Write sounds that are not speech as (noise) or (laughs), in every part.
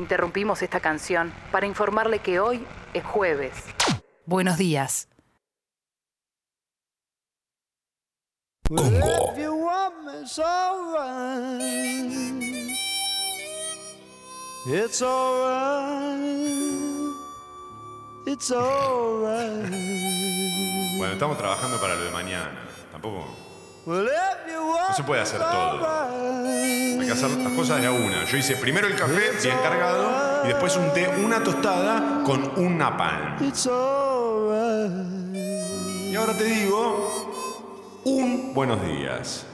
Interrumpimos esta canción para informarle que hoy es jueves. Buenos días. Congo. It's alright. It's alright. Bueno, estamos trabajando para lo de mañana. Tampoco. No se puede hacer it's todo. Hay que hacer las cosas de a una. Yo hice primero el café, bien cargado, y después unté una tostada con un. It's alright. Y ahora te digo un buenos días.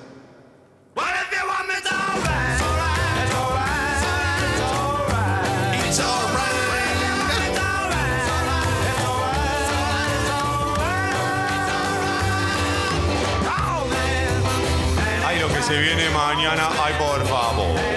Se viene mañana, ay, por favor.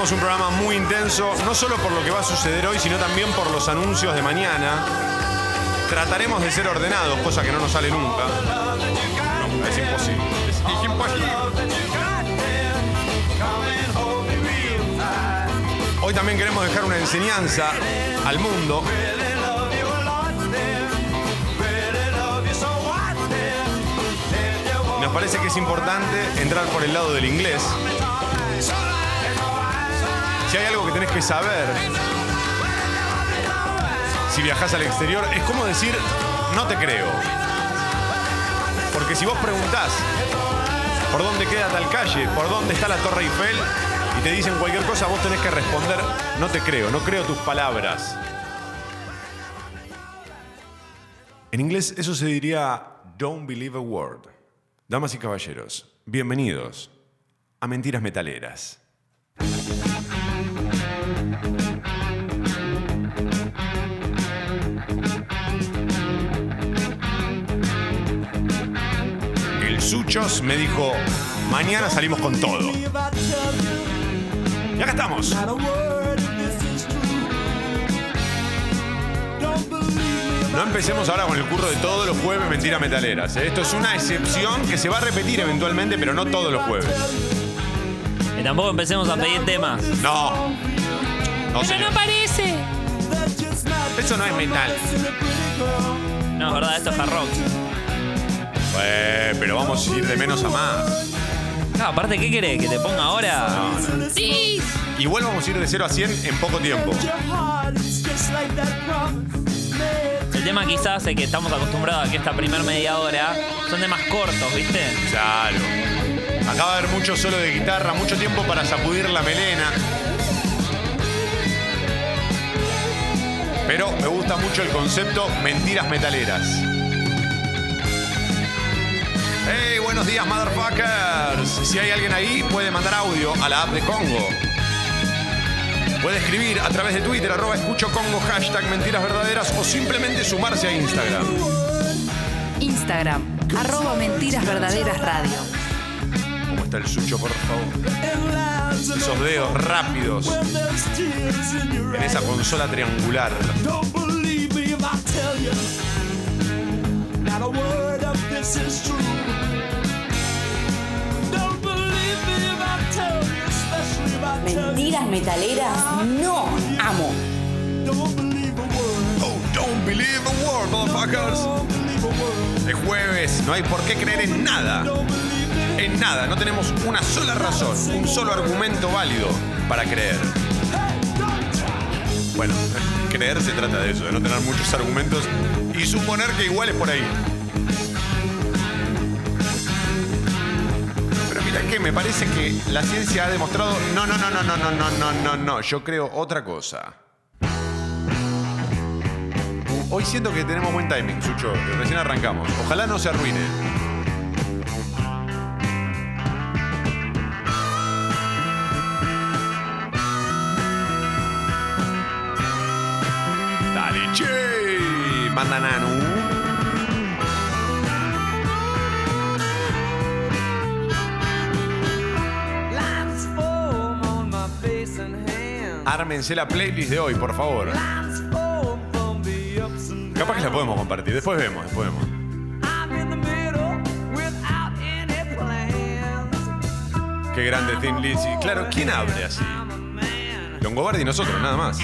Tenemos un programa muy intenso, no solo por lo que va a suceder hoy, sino también por los anuncios de mañana. Trataremos de ser ordenados, cosa que no nos sale nunca. No, es imposible. Es imposible. Hoy también queremos dejar una enseñanza al mundo. Nos parece que es importante entrar por el lado del inglés. Si hay algo que tenés que saber, si viajás al exterior, es como decir, no te creo. Porque si vos preguntás por dónde queda tal calle, por dónde está la Torre Eiffel, y te dicen cualquier cosa, vos tenés que responder, no te creo, no creo tus palabras. En inglés eso se diría, don't believe a word. Damas y caballeros, bienvenidos a Mentiras Metaleras. Suchos me dijo, mañana salimos con todo. Y acá estamos. No empecemos ahora con el curro de todos los jueves Mentiras Metaleras. ¿eh? Esto es una excepción que se va a repetir eventualmente, pero no todos los jueves. Y tampoco empecemos a pedir temas. No. No, señor. aparece. Eso no es metal. No, es verdad, esto es hard rock. Eh, pero vamos a ir de menos a más. No, aparte, ¿qué querés? ¿Que te ponga ahora? Sí. Igual vamos a ir de 0 a 100 en poco tiempo. El tema quizás es que estamos acostumbrados a que esta primer media hora son de más cortos, ¿viste? Claro. Acá va a haber mucho solo de guitarra, mucho tiempo para sacudir la melena. Pero me gusta mucho el concepto mentiras metaleras. Hey, buenos días, motherfuckers. Si hay alguien ahí, puede mandar audio a la app de Congo. Puede escribir a través de Twitter, arroba escucho Congo, hashtag mentiras verdaderas o simplemente sumarse a Instagram. Instagram, arroba mentiras verdaderas radio. ¿Cómo está el sucho, por favor? Esos dedos rápidos en esa consola triangular. Not a word of this is true. Don't believe me if I tell you, especially if I tell you. Mentiras metaleras, no amo. Don't believe a word. Oh, don't believe a word, motherfuckers. Don't believe a word. Es jueves, no hay por qué creer en nada. En nada, no tenemos una sola razón, un solo argumento válido para creer. Bueno, (laughs) creer se trata de eso, de no tener muchos argumentos y suponer que igual es por ahí. Pero mira que me parece que la ciencia ha demostrado. No, no, no, no, no, no, no, no, no, no. Yo creo otra cosa. Hoy siento que tenemos buen timing, Sucho. Recién arrancamos. Ojalá no se arruine. banda Nanu. Ármense la playlist de hoy, por favor. Capaz que la podemos compartir. Después vemos, después vemos. Qué grande Tim Lizzy. Claro, ¿quién abre así? Longobardi y nosotros, nada más.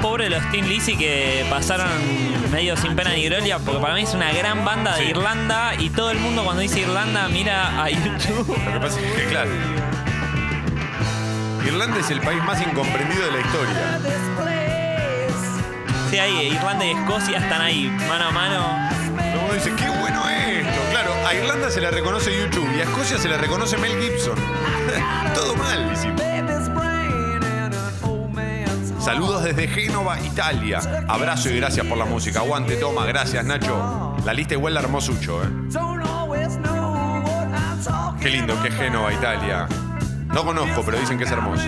Pobre los Teen Lizzy que pasaron medio sin pena ni gloria, porque para mí es una gran banda de Sí. Irlanda y todo el mundo cuando dice Irlanda mira a YouTube. Lo que pasa es que, claro. Irlanda es el país más incomprendido de la historia. Sí, ahí Irlanda y Escocia están ahí, mano a mano. Todo mundo dice, qué bueno esto. Claro, a Irlanda se le reconoce YouTube y a Escocia se le reconoce Mel Gibson. (laughs) Todo mal, hicimos. Saludos desde Génova, Italia. Abrazo y gracias por la música. Aguante, toma, gracias, Nacho. La lista igual la armó Sucho, ¿eh? Qué lindo que es Génova, Italia. No conozco, pero dicen que es hermoso.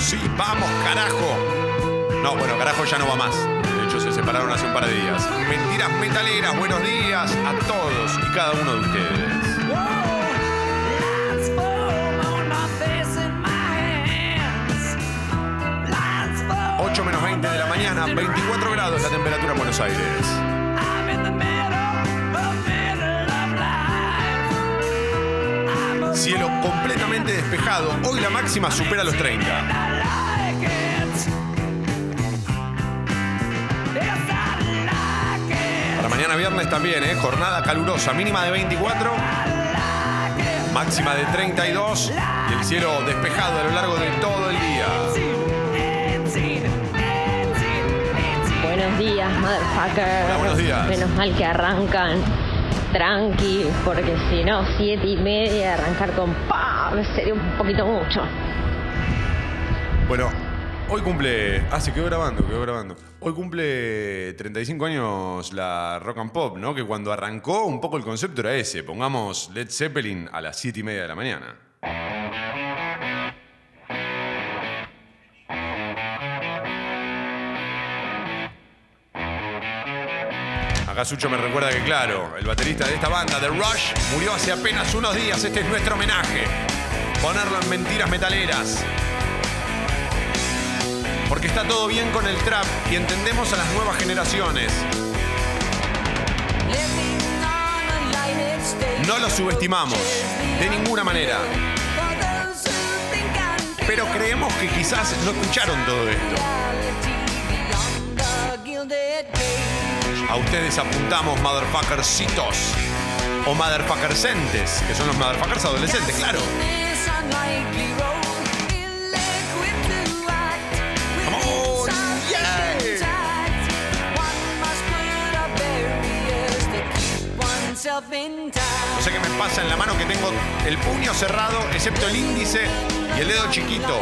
Sí, vamos, carajo. No, bueno, carajo ya no va más. De hecho, se separaron hace un par de días. Mentiras metaleras, buenos días a todos y cada uno de ustedes. Lines form on my face and my hands. Lines form 8 menos 20 de la mañana, 24 grados la temperatura en Buenos Aires. Cielo completamente despejado. Hoy la máxima supera los 30. I like it. Yes, I like it. Para mañana viernes también, ¿eh? Jornada calurosa, mínima de 24, máxima de 32 y el cielo despejado a lo largo de todo el día. Buenos días, motherfucker. Hola, buenos días. Menos mal que arrancan tranqui, porque si no, siete y media, arrancar con pa, sería un poquito mucho. Bueno, hoy cumple. Ah, se quedó grabando, quedó grabando. Hoy cumple 35 años la rock and pop, ¿no? Que cuando arrancó, un poco el concepto era ese. Pongamos Led Zeppelin a las 7 y media de la mañana. Acá Sucho me recuerda que, claro, el baterista de esta banda, The Rush, murió hace apenas unos días. Este es nuestro homenaje. Ponerlo en mentiras metaleras. Porque está todo bien con el trap y entendemos a las nuevas generaciones. No lo subestimamos, de ninguna manera. Pero creemos que quizás no escucharon todo esto. A ustedes apuntamos motherfuckercitos o motherfuckersentes, que son los motherfuckers adolescentes, claro. On, yeah. No sé qué me pasa en la mano que tengo el puño cerrado, excepto el índice y el dedo chiquito.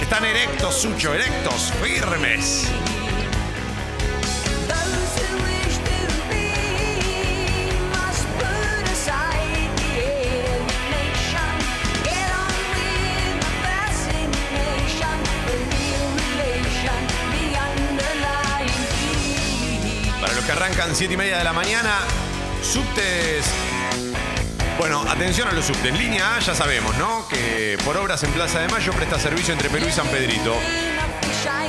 Están erectos, Sucho, erectos, firmes. Arrancan 7 y media de la mañana, subtes. Bueno, atención a los subtes. Línea A, ya sabemos, ¿no? Que por obras en Plaza de Mayo presta servicio entre Perú y San Pedrito.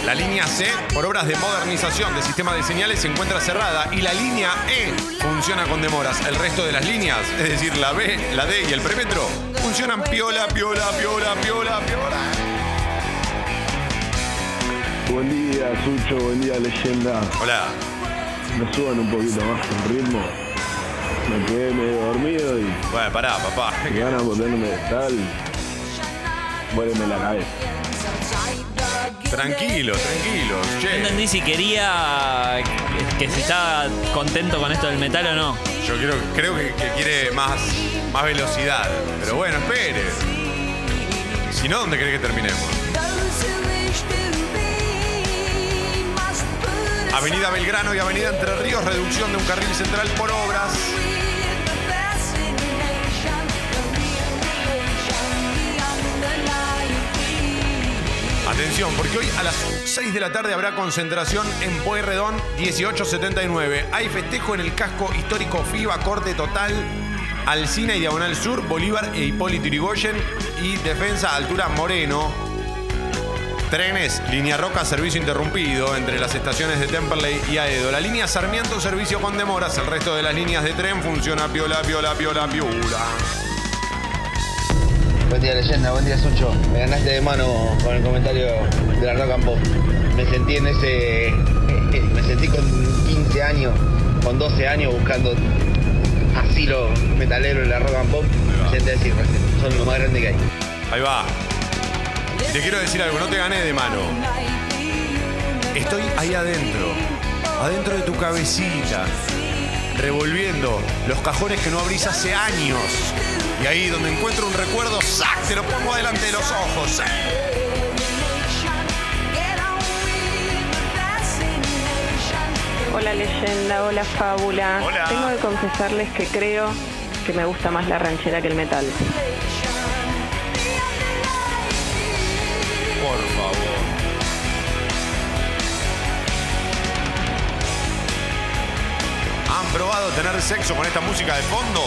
La línea C, por obras de modernización de sistema de señales, se encuentra cerrada y la línea E funciona con demoras. El resto de las líneas, es decir, la B, la D y el premetro, funcionan piola, piola, piola, piola, piola. Buen día, Sucho, buen día, leyenda. Hola. Me suban un poquito más el ritmo. Me quedé medio dormido y Bueno, pará, papá. me ganas de ponerme de tal. Vuélveme la cabeza. Tranquilo, tranquilo. No Che, entendí si quería que, si estaba contento con esto del metal o no. yo quiero, creo que, que quiere más, más velocidad. Pero bueno, espere. Si no, ¿dónde cree que terminemos? Avenida Belgrano y Avenida Entre Ríos, reducción de un carril central por obras. Atención, porque hoy a las 6 de la tarde habrá concentración en Pueyrredón 1879. Hay festejo en el casco histórico FIBA, corte total, Alcina y Diagonal Sur, Bolívar e Hipólito Yrigoyen y defensa altura Moreno. Trenes, línea Roca, servicio interrumpido entre las estaciones de Temperley y Aedo. La línea Sarmiento, servicio con demoras. El resto de las líneas de tren funciona piola, piola, piola, piola. Buen día leyenda, buen día Sucho. Me ganaste de mano con el comentario de la Rock and Pop. Me sentí en ese. Me sentí con 15 años, con 12 años buscando asilo metalero en la Rock and Pop. Me senté decir, son lo más grande que hay. Ahí va. Te quiero decir algo, no te gané de mano. Estoy ahí adentro, adentro de tu cabecita, revolviendo los cajones que no abrís hace años. Y ahí donde encuentro un recuerdo, ¡sac! Te lo pongo delante de los ojos. Hola leyenda, hola fábula. Hola. Tengo que confesarles que creo que me gusta más la ranchera que el metal. Tener sexo con esta música de fondo?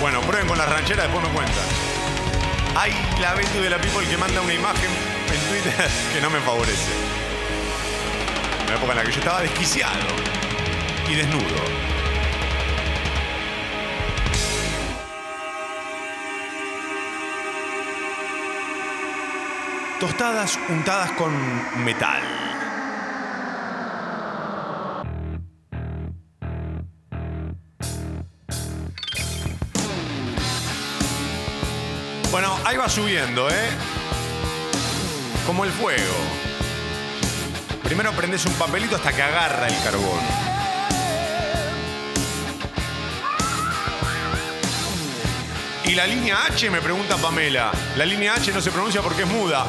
Bueno, prueben con la ranchera, después me cuentan. Hay la Betty de la People que manda una imagen en Twitter (laughs) que no me favorece. Una época en la que yo estaba desquiciado y desnudo. Tostadas untadas con metal. Subiendo, ¿eh? Como el fuego. Primero prendes un papelito hasta que agarra el carbón. Y la línea H, me pregunta Pamela. La línea H no se pronuncia porque es muda.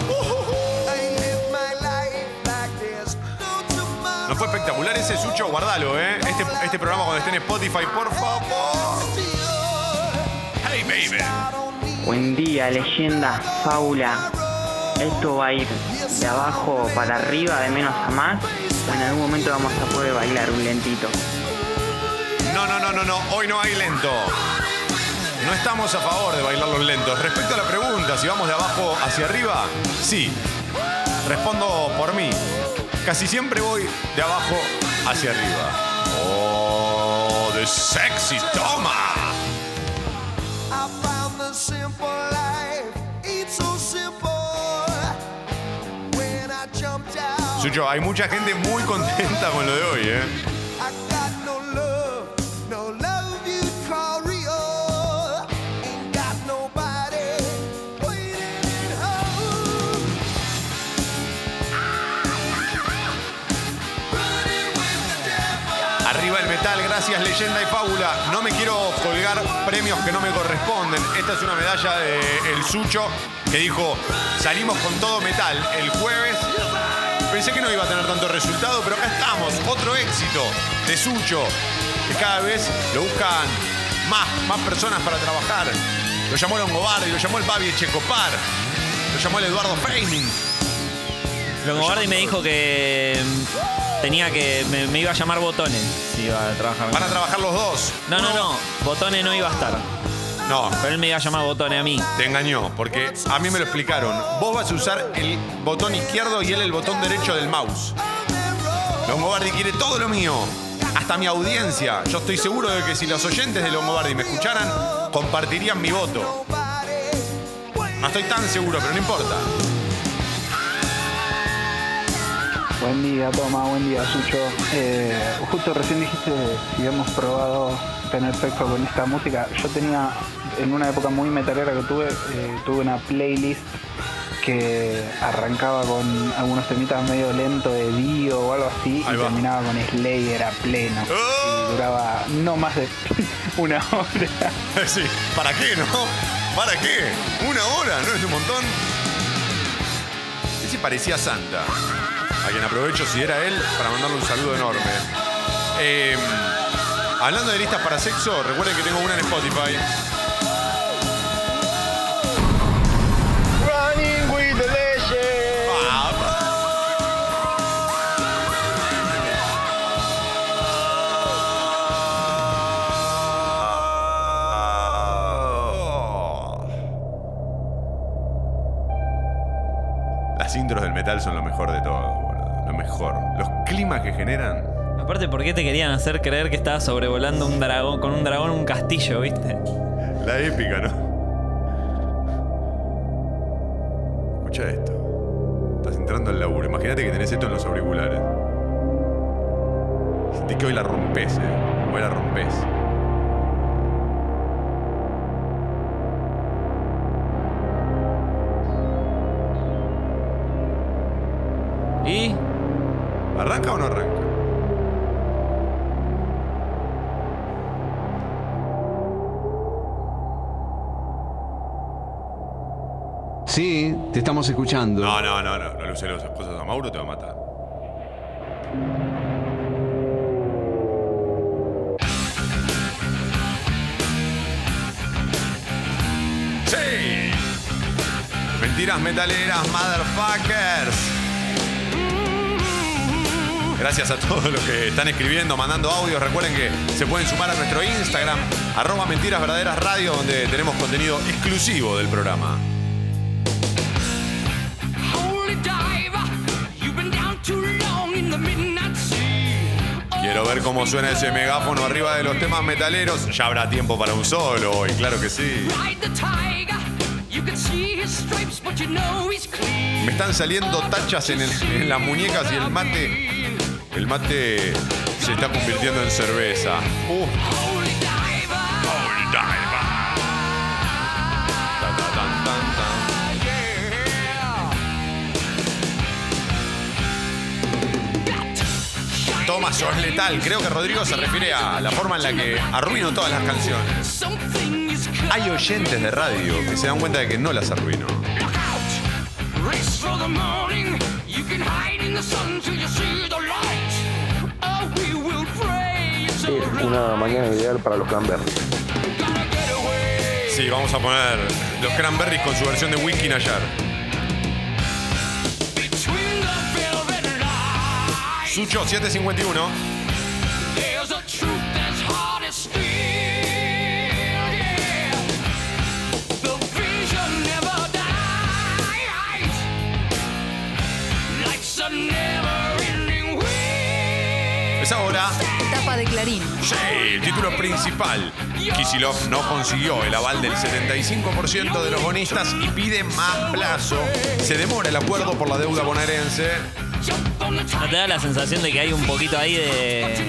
¿No fue espectacular ese Sucho? Guardalo, ¿eh? Este, este programa cuando esté en Spotify, por favor. Hey, baby. Buen día, leyenda, fábula. Esto va a ir de abajo para arriba, de menos a más. En algún momento vamos a poder bailar un lentito. No, no, no, no, no. Hoy no hay lento. No estamos a favor de bailar los lentos. Respecto a la pregunta, si vamos de abajo hacia arriba, sí. Respondo por mí. Casi siempre voy de abajo hacia arriba. Oh, the sexy toma. Sucho, hay mucha gente muy contenta con lo de hoy, ¿eh? Arriba el metal, gracias leyenda y fábula. No me quiero colgar premios que no me corresponden. Esta es una medalla de El Sucho que dijo, salimos con todo metal el jueves. Pensé que no iba a tener tanto resultado, pero acá estamos. Otro éxito de Sucho, que cada vez lo buscan más, más personas para trabajar. Lo llamó Longobardi, lo llamó el Babi Checopar, lo llamó el Eduardo Feynman. Longobardi me dijo que mm, tenía que. Me, me iba a llamar Botones si iba a trabajar. Van a trabajar los dos. No, no, no. Botones no iba a estar. No, Pero él me iba a llamar Botones a mí. Te engañó, porque a mí me lo explicaron. Vos vas a usar el botón izquierdo y él el botón derecho del mouse. Longobardi quiere todo lo mío. hasta mi audiencia. Yo estoy seguro de que si los oyentes de Longobardi me escucharan, compartirían mi voto. No estoy tan seguro, pero no importa. Buen día, Toma, buen día, Sucho. Eh, justo recién dijiste si hemos probado tener sexo con esta música. Yo tenía, en una época muy metalera que tuve, eh, tuve una playlist que arrancaba con algunos temitas medio lento de Dio o algo así Ahí y va. terminaba con Slayer a pleno. ¡Oh! Y duraba no más de (laughs) una hora. (laughs) Sí, ¿para qué, no? ¿Para qué? ¿Una hora? ¿No es un montón? Ese parecía Santa. A quien aprovecho, si era él, para mandarle un saludo enorme. Eh, hablando de listas para sexo, recuerden que tengo una en Spotify. Running with the legend. Las intros del metal son lo mejor de todo. Lo mejor. Los climas que generan. Aparte, ¿por qué te querían hacer creer que estabas sobrevolando un dragón, con un dragón un castillo, viste? La épica, ¿no? Escucha esto. Estás entrando al laburo. Imagínate que tenés esto en los auriculares. Sentí que hoy la rompes, eh. Hoy la rompes. Estamos escuchando. No, no, no, no. No le uses las cosas a Mauro, te va a matar. ¡Sí! Mentiras metaleras, motherfuckers. Gracias a todos los que están escribiendo, mandando audios. Recuerden que se pueden sumar a nuestro Instagram, arroba mentiras verdaderas radio, donde tenemos contenido exclusivo del programa. Quiero ver cómo suena ese megáfono arriba de los temas metaleros. Ya habrá tiempo para un solo hoy, claro que sí. Me están saliendo tachas en, el- en las muñecas y el mate. El mate se está convirtiendo en cerveza. Uh. Toma, sos letal. Creo que Rodrigo se refiere a la forma en la que arruino todas las canciones. Hay oyentes de radio que se dan cuenta de que no las arruino. Es una mañana ideal para los cranberries. Sí, vamos a poner los Cranberries con su versión de Wiki Nayar. Never-ending wheel. Es ahora. Etapa de Clarín. Sí, el título principal. Kisilov no consiguió el aval del 75% de los bonistas y pide más plazo. Se demora el acuerdo por la deuda bonaerense. ¿No te da la sensación de que hay un poquito ahí de.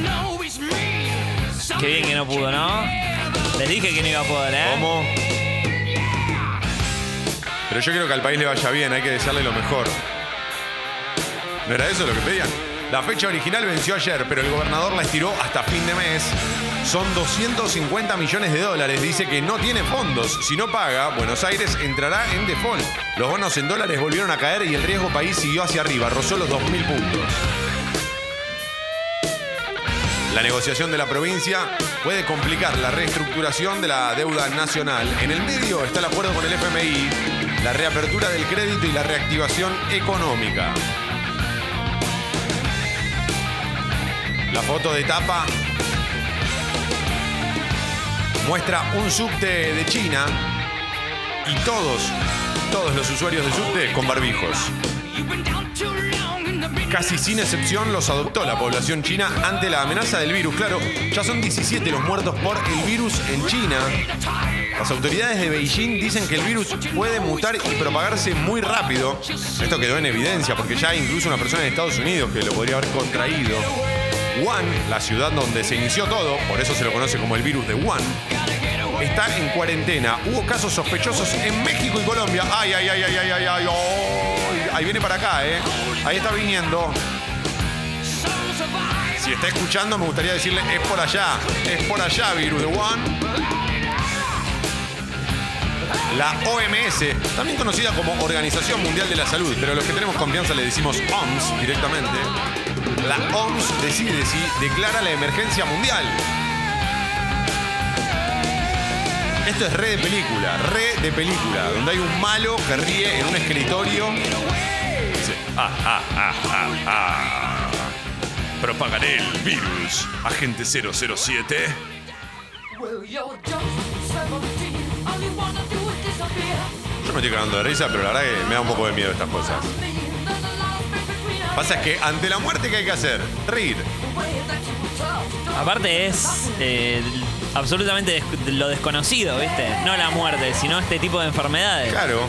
Qué bien que no pudo, ¿no? Les dije que no iba a poder, ¿eh? ¿Cómo? Pero yo quiero que al país le vaya bien, hay que desearle lo mejor. ¿No era eso lo que pedían? La fecha original venció ayer, pero el gobernador la estiró hasta fin de mes. Son 250 millones de dólares. Dice que no tiene fondos. Si no paga, Buenos Aires entrará en default. Los bonos en dólares volvieron a caer y el riesgo país siguió hacia arriba. Rozó los 2.000 puntos. La negociación de la provincia puede complicar la reestructuración de la deuda nacional. En el medio está el acuerdo con el FMI, la reapertura del crédito y la reactivación económica. La foto de tapa muestra un subte de China y todos, todos los usuarios de subte con barbijos. Casi sin excepción los adoptó la población china ante la amenaza del virus. Claro, ya son 17 los muertos por el virus en China. Las autoridades de Beijing dicen que el virus puede mutar y propagarse muy rápido. Esto quedó en evidencia porque ya hay incluso una persona en Estados Unidos que lo podría haber contraído. Wuhan, la ciudad donde se inició todo, por eso se lo conoce como el virus de Wuhan, está en cuarentena. Hubo casos sospechosos en México y Colombia. Ay, ay, ay, ay, ay, ay, ay, ay. Ahí viene para acá, ¿eh? Ahí está viniendo. Si está escuchando, me gustaría decirle, es por allá, es por allá, virus de Wuhan. La OMS, también conocida como Organización Mundial de la Salud, pero los que tenemos confianza le decimos OMS directamente. La OMS decide si declara la emergencia mundial. Esto es re de película, re de película, donde hay un malo que ríe en un escritorio. Dice, ah, ah, ah, ah, ah. Propagaré el virus, agente 007. Yo me estoy cagando de risa, pero la verdad que me da un poco de miedo estas cosas. Pasa es que ante la muerte, ¿qué hay que hacer? Reír. Aparte es eh, absolutamente des- lo desconocido, ¿viste? No la muerte, sino este tipo de enfermedades. Claro.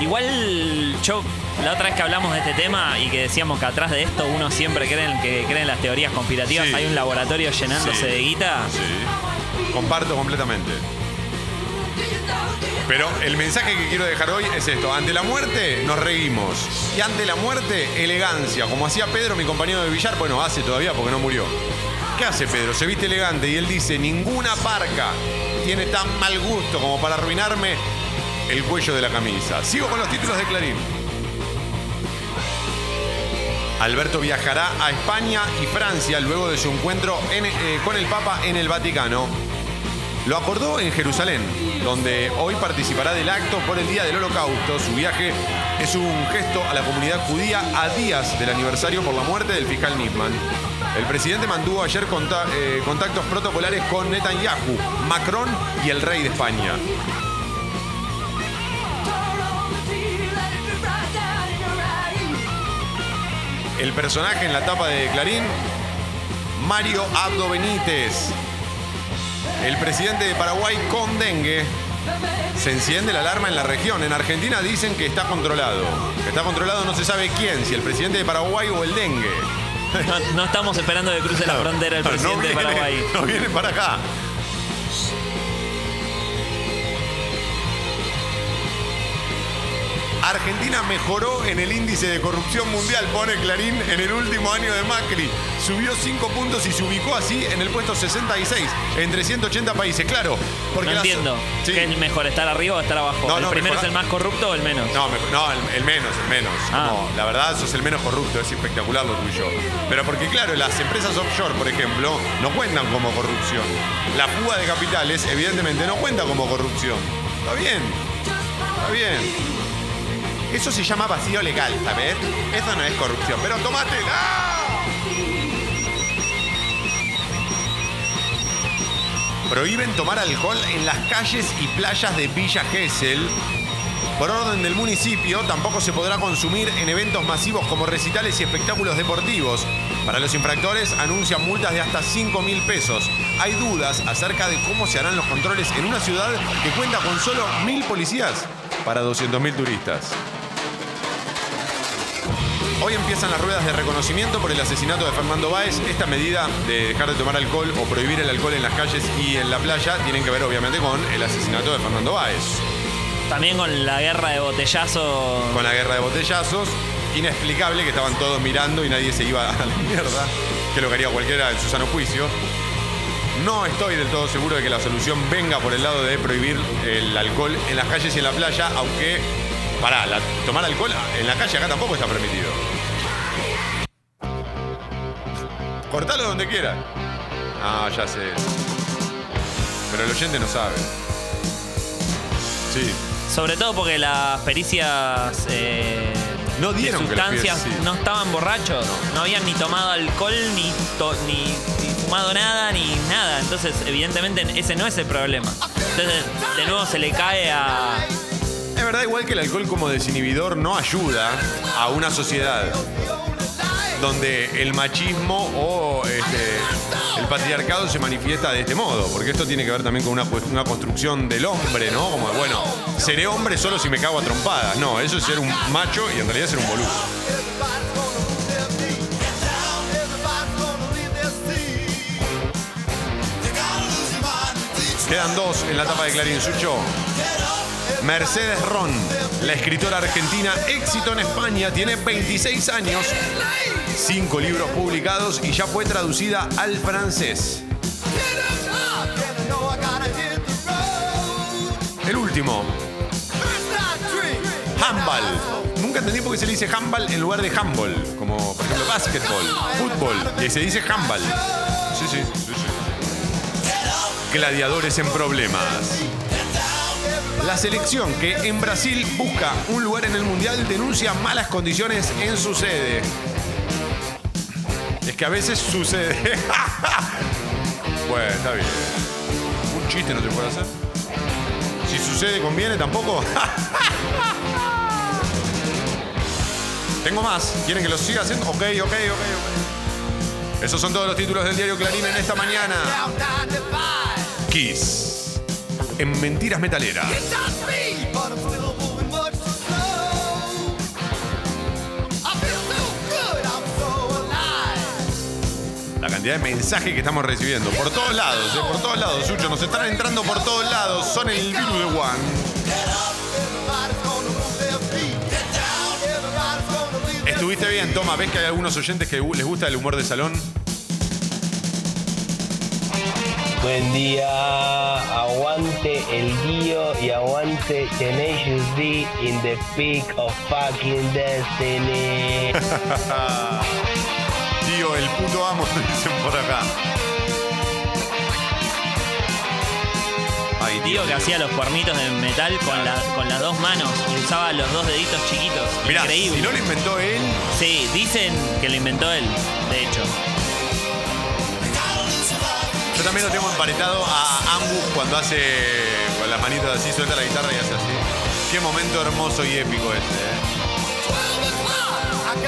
Igual yo, la otra vez que hablamos de este tema y que decíamos que atrás de esto uno siempre cree en, que cree en las teorías conspirativas, Sí. hay un laboratorio llenándose Sí. de guita. Sí. Comparto completamente. Pero el mensaje que quiero dejar hoy es esto. Ante la muerte nos reímos. Y ante la muerte, elegancia. Como hacía Pedro, mi compañero de billar. Bueno, hace todavía porque no murió. ¿Qué hace Pedro? Se viste elegante y él dice, ninguna parca tiene tan mal gusto como para arruinarme el cuello de la camisa. Sigo con los títulos de Clarín. Alberto viajará a España y Francia luego de su encuentro en- eh, con el Papa en el Vaticano. Lo acordó en Jerusalén, donde hoy participará del acto por el Día del Holocausto. Su viaje es un gesto a la comunidad judía a días del aniversario por la muerte del fiscal Nisman. El presidente mantuvo ayer eh, contactos protocolares con Netanyahu, Macron y el rey de España. El personaje en la tapa de Clarín, Mario Abdo Benítez. El presidente de Paraguay con dengue. Se enciende la alarma en la región. En Argentina dicen que está controlado. Está controlado no se sabe quién, si el presidente de Paraguay o el dengue. No, no estamos esperando que cruce la frontera el No presidente viene- de Paraguay. No viene para acá. Argentina mejoró en el índice de corrupción mundial, pone Clarín, en el último año de Macri. Subió 5 puntos y se ubicó así en el puesto 66 entre 180 países. Claro, porque no entiendo. ¿Qué es mejor, estar arriba o estar abajo? No, ¿El no, primero mejor- es el más corrupto o el menos? No, mejor- no, el, el menos, el menos. Ah. No, la verdad, sos el menos corrupto, es espectacular lo tuyo. Pero porque, claro, las empresas offshore, por ejemplo, no cuentan como corrupción. La fuga de capitales, evidentemente, no cuenta como corrupción. Está bien, está bien. Eso se llama vacío legal, ¿sabes? Eso no es corrupción, pero tómatela. Prohíben tomar alcohol en las calles y playas de Villa Gesell. Por orden del municipio, tampoco se podrá consumir en eventos masivos como recitales y espectáculos deportivos. Para los infractores anuncian multas de hasta 5 mil pesos. Hay dudas acerca de cómo se harán los controles en una ciudad que cuenta con solo mil policías para 200 mil turistas. Hoy empiezan las ruedas de reconocimiento por el asesinato de Fernando Báez. Esta medida de dejar de tomar alcohol o prohibir el alcohol en las calles y en la playa tienen que ver obviamente con el asesinato de Fernando Báez. También con la guerra de botellazos. Con la guerra de botellazos, inexplicable que estaban todos mirando y nadie se iba a la mierda, que lo que haría cualquiera en su sano juicio. No estoy del todo seguro de que la solución venga por el lado de prohibir el alcohol en las calles y en la playa, aunque, pará, la- tomar alcohol en la calle acá tampoco está permitido. Cortalo donde quiera. Ah, ya sé. Pero el oyente no sabe. Sí. Sobre todo porque las pericias eh, No de dieron que las sustancias sí. no estaban borrachos. No. habían ni tomado alcohol, ni, to- ni, ni fumado nada, ni nada. Entonces, evidentemente, ese no es el problema. Entonces, de nuevo se le cae a. Verdad igual que el alcohol como desinhibidor no ayuda a una sociedad. donde el machismo o este, el patriarcado se manifiesta de este modo, porque esto tiene que ver también con una, cuest- una construcción del hombre, ¿no? Como, bueno, seré hombre solo si me cago a trompadas. No, eso es ser un macho y en realidad ser un boludo. Quedan dos en la tapa de Clarín Sucho. Mercedes Ron, la escritora argentina, éxito en España, tiene 26 años, 5 libros publicados y ya fue traducida al francés. El último, handball. Nunca entendí por qué se le dice handball en lugar de handball, como por ejemplo básquetbol, fútbol, y se dice handball. Sí, sí, sí, sí. Gladiadores en problemas. La selección que en Brasil busca un lugar en el Mundial denuncia malas condiciones en su sede. Es que a veces sucede. (laughs) bueno, está bien. Un chiste no se puede hacer. Si sucede, conviene tampoco. (laughs) Tengo más. ¿Quieren que los siga haciendo? Ok, ok, ok, ok. Esos son todos los títulos del diario Clarín en esta mañana. Kiss. En Mentiras Metaleras. La cantidad de mensajes que estamos recibiendo. Por todos lados, eh, por todos lados, Sucho. Nos están entrando por todos lados. Son el virus de One. Estuviste bien, Toma. ¿Ves que hay algunos oyentes que les gusta el humor de salón? Buen día, aguante el Dio y aguante Tenacious D in the peak of fucking destiny. (laughs) Tío, el puto amo, (laughs) dicen por acá. Ay, Tío que hacía los cuernitos de metal con, la- con las dos manos y usaba los dos deditos chiquitos. Mirá, Increíble. si no lo inventó él. Sí, dicen que lo inventó él, de hecho. También lo tengo emparetado a Ambus cuando hace con las manitas así, suelta la guitarra y hace así. Qué momento hermoso y épico ese, ¿eh?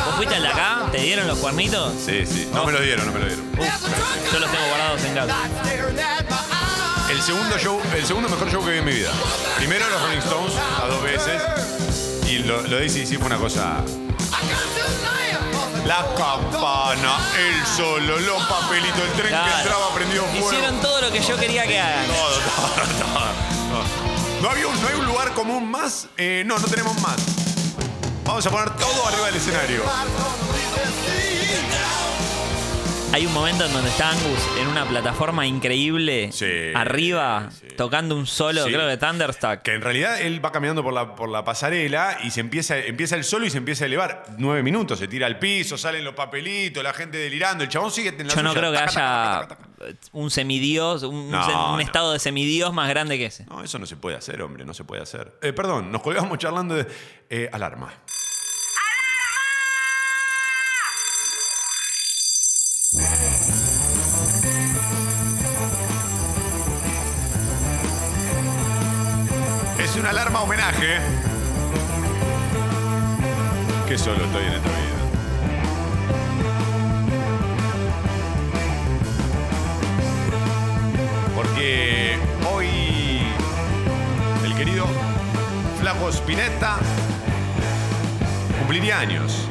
¿Vos fuiste al de acá? ¿Te dieron los cuernitos? Sí, sí. No me lo dieron, no me lo dieron. Yo los tengo guardados en casa. El segundo show, el segundo mejor show que vi en mi vida. Primero los Rolling Stones, a dos veces. Y lo, lo de fue una cosa. La campana, el solo, los papelitos, el tren que Claro. entraba prendido fuego. Hicieron todo lo que yo quería que hagan. Todo, todo, todo. No, No había un, no hay un lugar común más. Eh, no, no tenemos más. Vamos a poner todo arriba del escenario. Hay un momento en donde está Angus en una plataforma increíble, arriba, tocando un solo, Sí. creo que Thunderstruck. Que en realidad él va caminando por la, por la pasarela y se empieza, empieza el solo y se empieza a elevar. Nueve minutos, se tira al piso, salen los papelitos, la gente delirando. El chabón sigue en la Yo no suya. creo que Taca, taca, haya un semidios, un, No, un sem- un no. estado de semidios más grande que ese. No, eso no se puede hacer, hombre, no se puede hacer. Eh, perdón, nos colgamos charlando de eh, alarma. Homenaje. Que solo estoy en esta vida. Porque hoy el querido Flaco Spinetta cumpliría años.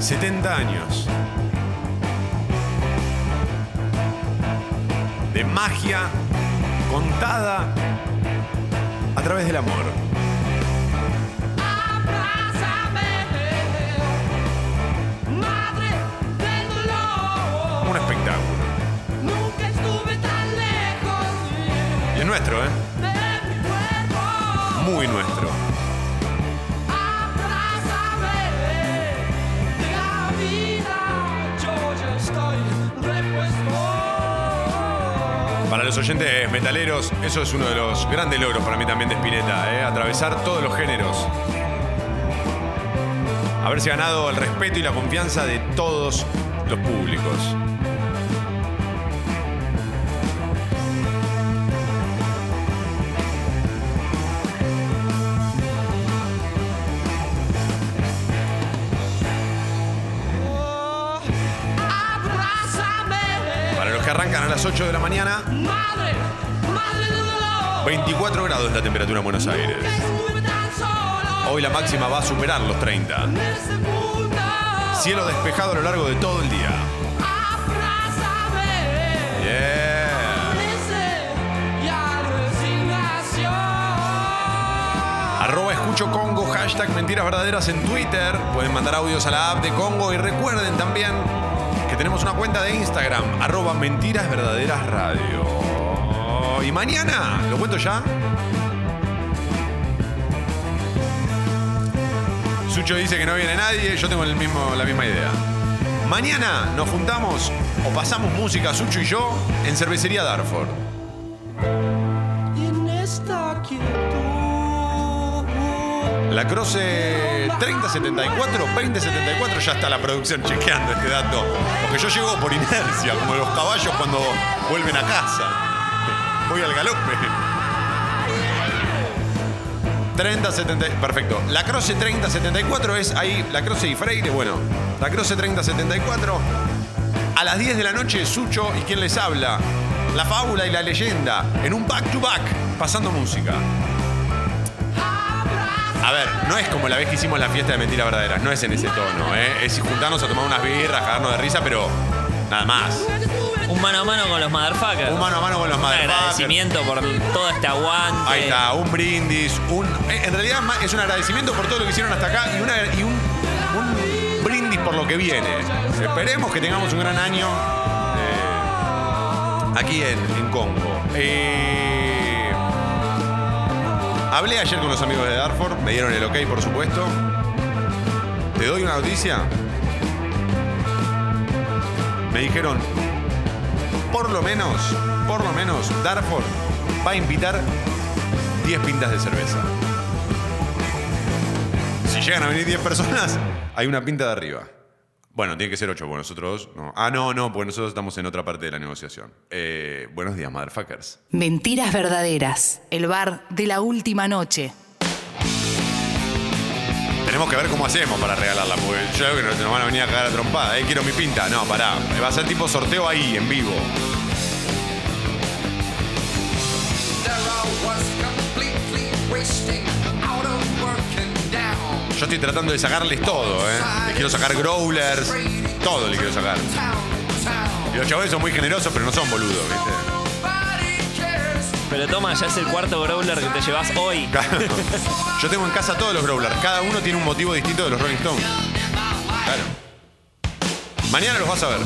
...70 años... ...de magia... ...contada... ...a través del amor... Un espectáculo. Y es nuestro, ¿eh? Muy nuestro. Los oyentes metaleros, eso es uno de los grandes logros para mí también de Spinetta, ¿eh? atravesar todos los géneros. Haberse ganado el respeto y la confianza de todos los públicos. Las 8 de la mañana. 24 grados la temperatura en Buenos Aires. Hoy la máxima va a superar los 30. Cielo despejado a lo largo de todo el día. Yeah. Arroba escucho Congo, hashtag mentiras verdaderas en Twitter. Pueden mandar audios a la app de Congo y recuerden también tenemos una cuenta de Instagram, arroba mentiras verdaderas radio. Y mañana, ¿lo cuento ya? Sucho dice que no viene nadie, yo tengo el mismo, la misma idea. Mañana nos juntamos o pasamos música, Sucho y yo, en Cervecería Darford. La Croce 3074, 2074, ya está la producción chequeando este dato. Porque yo llego por inercia, como los caballos cuando vuelven a casa. Voy al galope. 3070, perfecto. La Croce 3074 es ahí, la Croce y Freire, bueno, la Croce 3074. A las 10 de la noche, Sucho y quien les habla, la fábula y la leyenda, en un back to back, pasando música. A ver, no es como la vez que hicimos la fiesta de mentiras verdaderas, no es en ese tono, ¿eh? es juntarnos a tomar unas birras, cagarnos de risa, pero nada más. Un mano a mano con los motherfuckers. Un mano a mano con los Un motherfuckers. agradecimiento por todo este aguante. Ahí está, un brindis, un. eh, En realidad es un agradecimiento por todo lo que hicieron hasta acá y, una- y un, un brindis por lo que viene. Esperemos que tengamos un gran año eh, aquí en, en Congo. Eh, hablé ayer con los amigos de Darford, me dieron el ok, por supuesto. Te doy una noticia. Me dijeron, por lo menos, por lo menos, Darford va a invitar 10 pintas de cerveza. Si llegan a venir 10 personas, hay una pinta de arriba. Bueno, tiene que ser 8, porque nosotros dos no. Ah, no, no, porque nosotros estamos en otra parte de la negociación. Eh, buenos días, motherfuckers. Mentiras verdaderas. El bar de la última noche. Tenemos que ver cómo hacemos para regalarla, porque yo creo que nos, nos van a venir a cagar a trompada. Eh, quiero mi pinta. No, pará. Va a ser tipo sorteo ahí, en vivo. Yo estoy tratando de sacarles todo, ¿eh? Les quiero sacar growlers, todo le quiero sacar. Y los chavales son muy generosos, pero no son boludos, ¿viste? Pero toma, ya es el cuarto growler que te llevas hoy. Yo tengo en casa todos los growlers. Cada uno tiene un motivo distinto de los Rolling Stones. Claro. Mañana los vas a ver.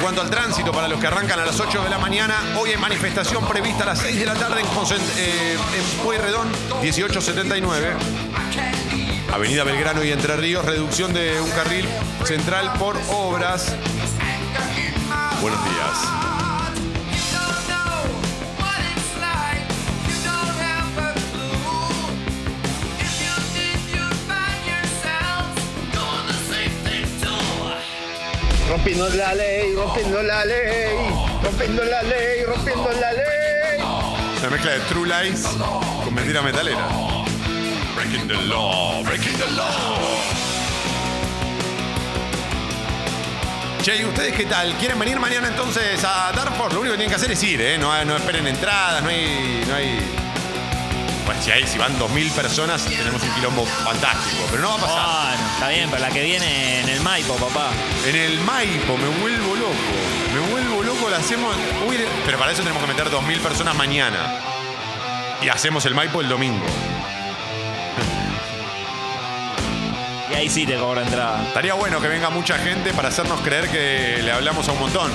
Cuanto al tránsito, para los que arrancan a las 8 de la mañana, hoy hay manifestación prevista a las 6 de la tarde en, eh, en Pueyrredón, 1879. Avenida Belgrano y Entre Ríos, reducción de un carril central por obras. Buenos días. Rompiendo la ley, rompiendo la ley, rompiendo la ley, rompiendo la ley. Una mezcla de True Lies con mentira metalera. Breaking the law, breaking the law. Che, ¿y ustedes qué tal? ¿Quieren venir mañana entonces a Darford? Lo único que tienen que hacer es ir, ¿eh? No, no esperen entradas, no hay. No hay... Si, hay, si van 2.000 personas, tenemos un quilombo fantástico. Pero no va a pasar. Bueno, está bien, pero la que viene en el Maipo, papá. En el Maipo, me vuelvo loco. Me vuelvo loco, la hacemos. Uy, pero para eso tenemos que meter 2.000 personas mañana. Y hacemos el Maipo el domingo. Y ahí sí te cobro entrada. Estaría bueno que venga mucha gente para hacernos creer que le hablamos a un montón.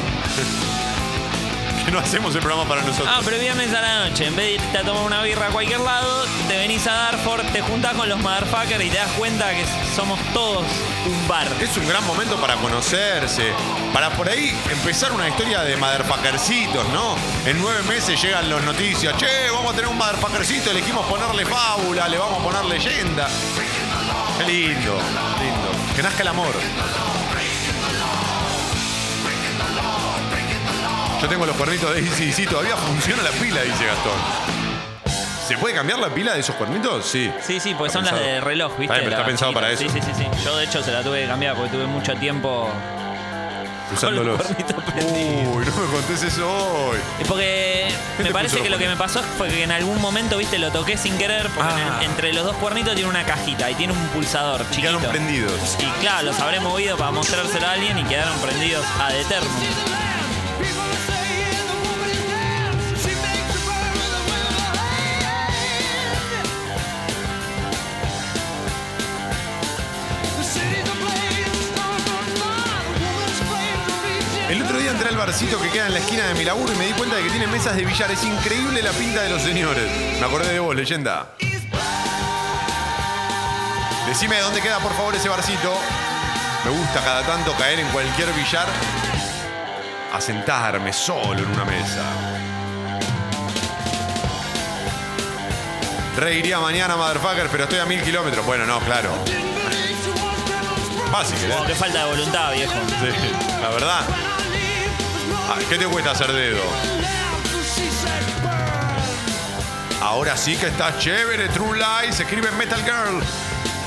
Que (laughs) no hacemos el programa para nosotros. Ah, pero viernes a la noche, en vez de irte a tomar una birra a cualquier lado, te venís a Darford, te juntás con los motherfuckers y te das cuenta que somos todos un bar. Es un gran momento para conocerse, para por ahí empezar una historia de motherfuckercitos, ¿no? En nueve meses llegan las noticias, che, vamos a tener un motherfuckercito, elegimos ponerle fábula, le vamos a poner leyenda. Qué lindo, lindo. Que nazca el amor. Yo tengo los cuernitos de sí, sí, todavía funciona la pila, dice Gastón. ¿Se puede cambiar la pila de esos cuernitos? Sí. Sí, sí, Está son las de reloj, ¿viste? Está bien, pero está pensado para eso. Sí, sí, sí, sí. Yo de hecho se la tuve que cambiar porque tuve mucho tiempo Usándolos. Uy, no me contés eso hoy. Es porque ¿Qué me parece que lo que me pasó fue que en algún momento, viste, lo toqué sin querer, porque en el- Ah. entre los dos cuernitos tiene una cajita y tiene un pulsador chiquito. Quedaron prendidos. Y claro, los habré movido para mostrárselo a alguien y quedaron prendidos a eterno. Día entré al barcito que queda en la esquina de mi laburo y me di cuenta de que tiene mesas de billar. Es increíble la pinta de los señores. Me acordé de vos, leyenda. Decime de dónde queda, por favor, ese barcito. Me gusta cada tanto caer en cualquier billar a sentarme solo en una mesa. Reiría mañana, motherfucker, pero estoy a mil kilómetros. Bueno, no, claro. Fácil, ¿eh? Wow, qué falta de voluntad, viejo. Sí, la verdad. ¿Qué te cuesta hacer dedo? Ahora sí que está chévere, True Lies. Escribe Metal Girl.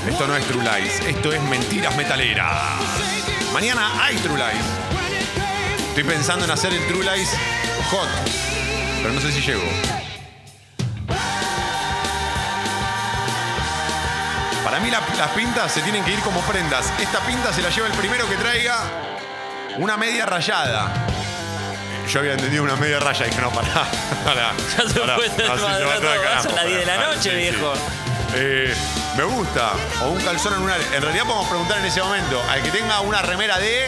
Esto no es True Lies, esto es mentiras metaleras. Mañana hay True Lies. Estoy pensando en hacer el True Lies hot, pero no sé si llego. Para mí la- las pintas se tienen que ir como prendas. Esta pinta se la lleva el primero que traiga una media rayada. Yo había entendido una media raya y dije, no, pará, (laughs) pará. (laughs) Ya se pará. fue Así todo carajo, son las 10 de la noche, Sí, sí. viejo. Eh, me gusta. O un calzón en un área. En realidad podemos preguntar en ese momento al que tenga una remera de.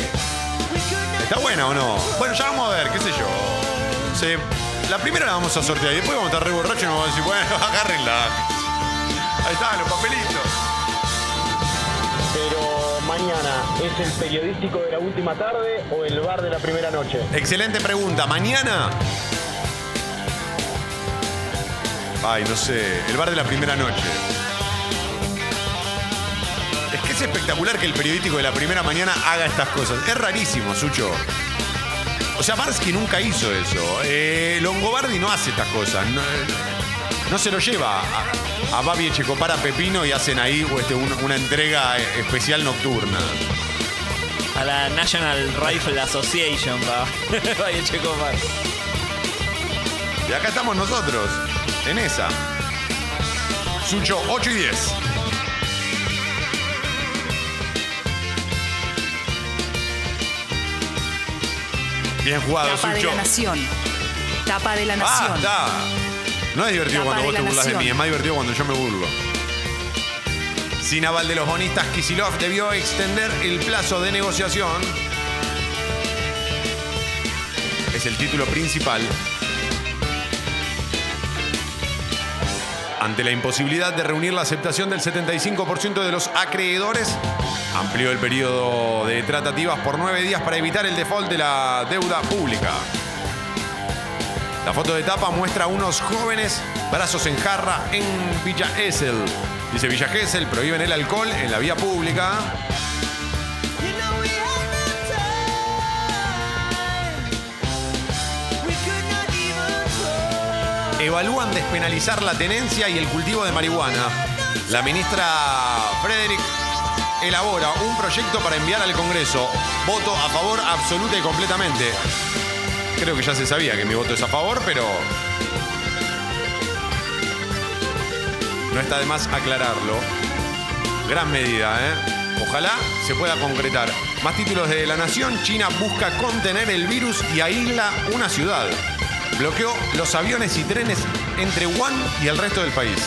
¿Está buena o no? Bueno, ya vamos a ver, qué sé yo. Sí. La primera la vamos a sortear y después vamos a estar re borrachos y nos vamos a decir, bueno, (laughs) agárrenla. Ahí están los papelitos. ¿Es el periodístico de la última tarde o el bar de la primera noche? Excelente pregunta. Mañana. Ay, no sé. El bar de la primera noche. Es que es espectacular que el periodístico de la primera mañana haga estas cosas. Es rarísimo, Sucho. O sea, Barsky nunca hizo eso. Eh, Longobardi no hace estas cosas. No, no se lo lleva a, a Babi Echecopar a Pepino y hacen ahí este, un- una entrega eh, especial nocturna. A la National Rifle Association, va. (laughs) Vaya Checopar. Y acá estamos nosotros, en esa. Sucho, 8 y 10. Bien jugado, Tapa de Sucho. la Nación. Tapa de la Ah, Nación. está. No es divertido Tapa cuando de vos te burlas de mí, es más divertido cuando yo me burlo. Sin aval de los bonistas, Kisilov debió extender el plazo de negociación. Es el título principal. Ante la imposibilidad de reunir la aceptación del 75% de los acreedores, amplió el periodo de tratativas por nueve días para evitar el default de la deuda pública. La foto de tapa muestra a unos jóvenes brazos en jarra en Villa Gesell. Dice Villa Gesell, prohíben el alcohol en la vía pública. Evalúan despenalizar la tenencia y el cultivo de marihuana. La ministra Frederick elabora un proyecto para enviar al Congreso. Voto a favor absoluta y completamente. Creo que ya se sabía que mi voto es a favor, pero no está de más aclararlo. Gran medida, ¿eh? Ojalá se pueda concretar. Más títulos de La Nación. China busca contener el virus y aísla una ciudad. Bloqueó los aviones y trenes entre Wuhan y el resto del país.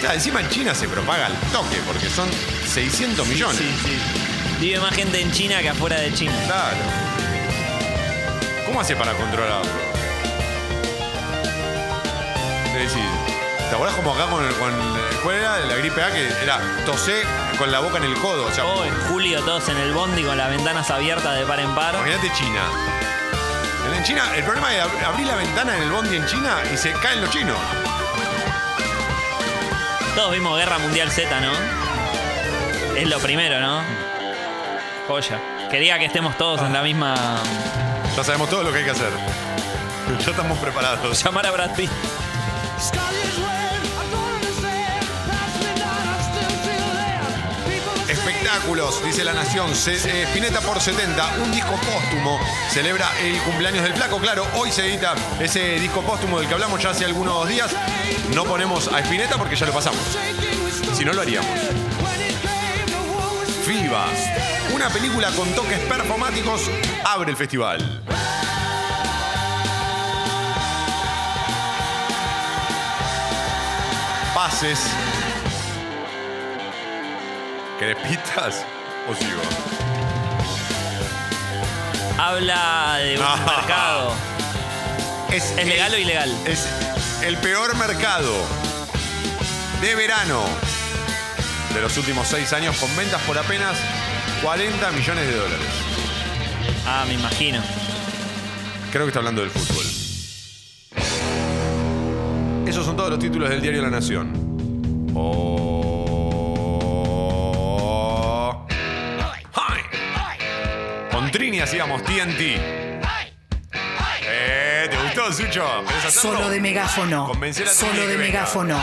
Claro, encima en China se propaga al toque porque son 600 millones. Sí, sí. Vive más gente en China que afuera de China. Claro. ¿Cómo hace para controlarlo? Es decir, ¿te acuerdas como acá con, con ¿cuál era? La gripe A que era tosé con la boca en el codo. O sea, Oh, en julio todos en el bondi con las ventanas abiertas de par en par. imagínate China. En- En China, el problema es ab- abrir la ventana en el bondi en China y se caen los chinos. Todos vimos Guerra Mundial Z, ¿no? Es lo primero, ¿no? Joya. Quería que estemos todos en la misma. Ya sabemos todo lo que hay que hacer. (laughs) Ya estamos preparados. Llamar a Brad Pitt. Dice La Nación. Se- eh, Spinetta por 70, un disco póstumo. Celebra el cumpleaños del flaco. Claro, hoy se edita ese disco póstumo del que hablamos ya hace algunos días. No ponemos a Spinetta porque ya lo pasamos. Si no, lo haríamos. FIBA, una película con toques performáticos, abre el festival. Pases. ¿Querés pistas o sigo? Habla de un Ah. mercado. Es, ¿Es legal o ilegal? Es el peor mercado de verano de los últimos seis años con ventas por apenas 40 millones de dólares. Ah, me imagino. Creo que está hablando del fútbol. Esos son todos los títulos del diario La Nación. Oh. Con Trini hacíamos TNT. Eh, ¿Te gustó, Sucho? ¿Querés hacerlo? Solo de megáfono. Convencer a Trini Solo que de venga. megáfono.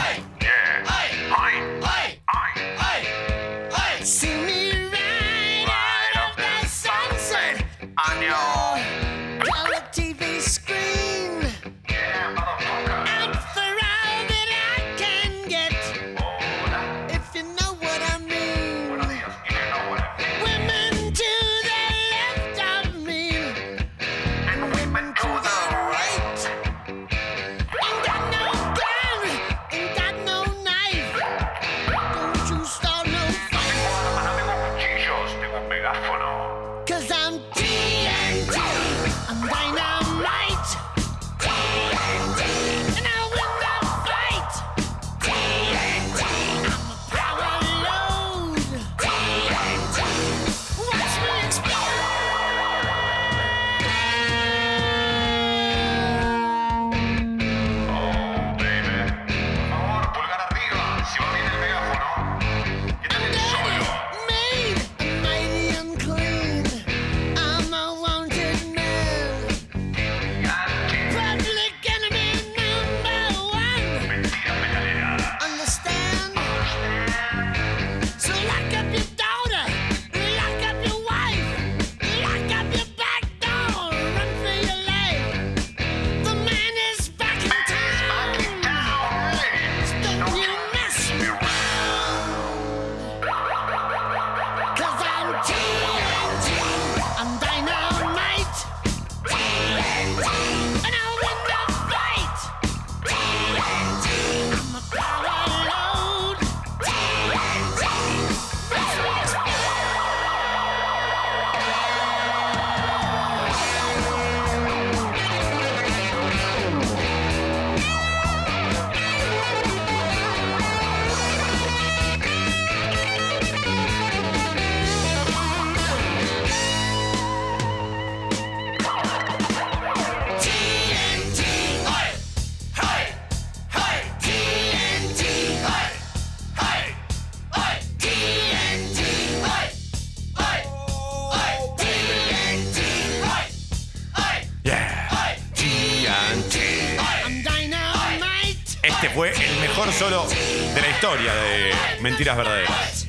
Mentiras Verdaderas.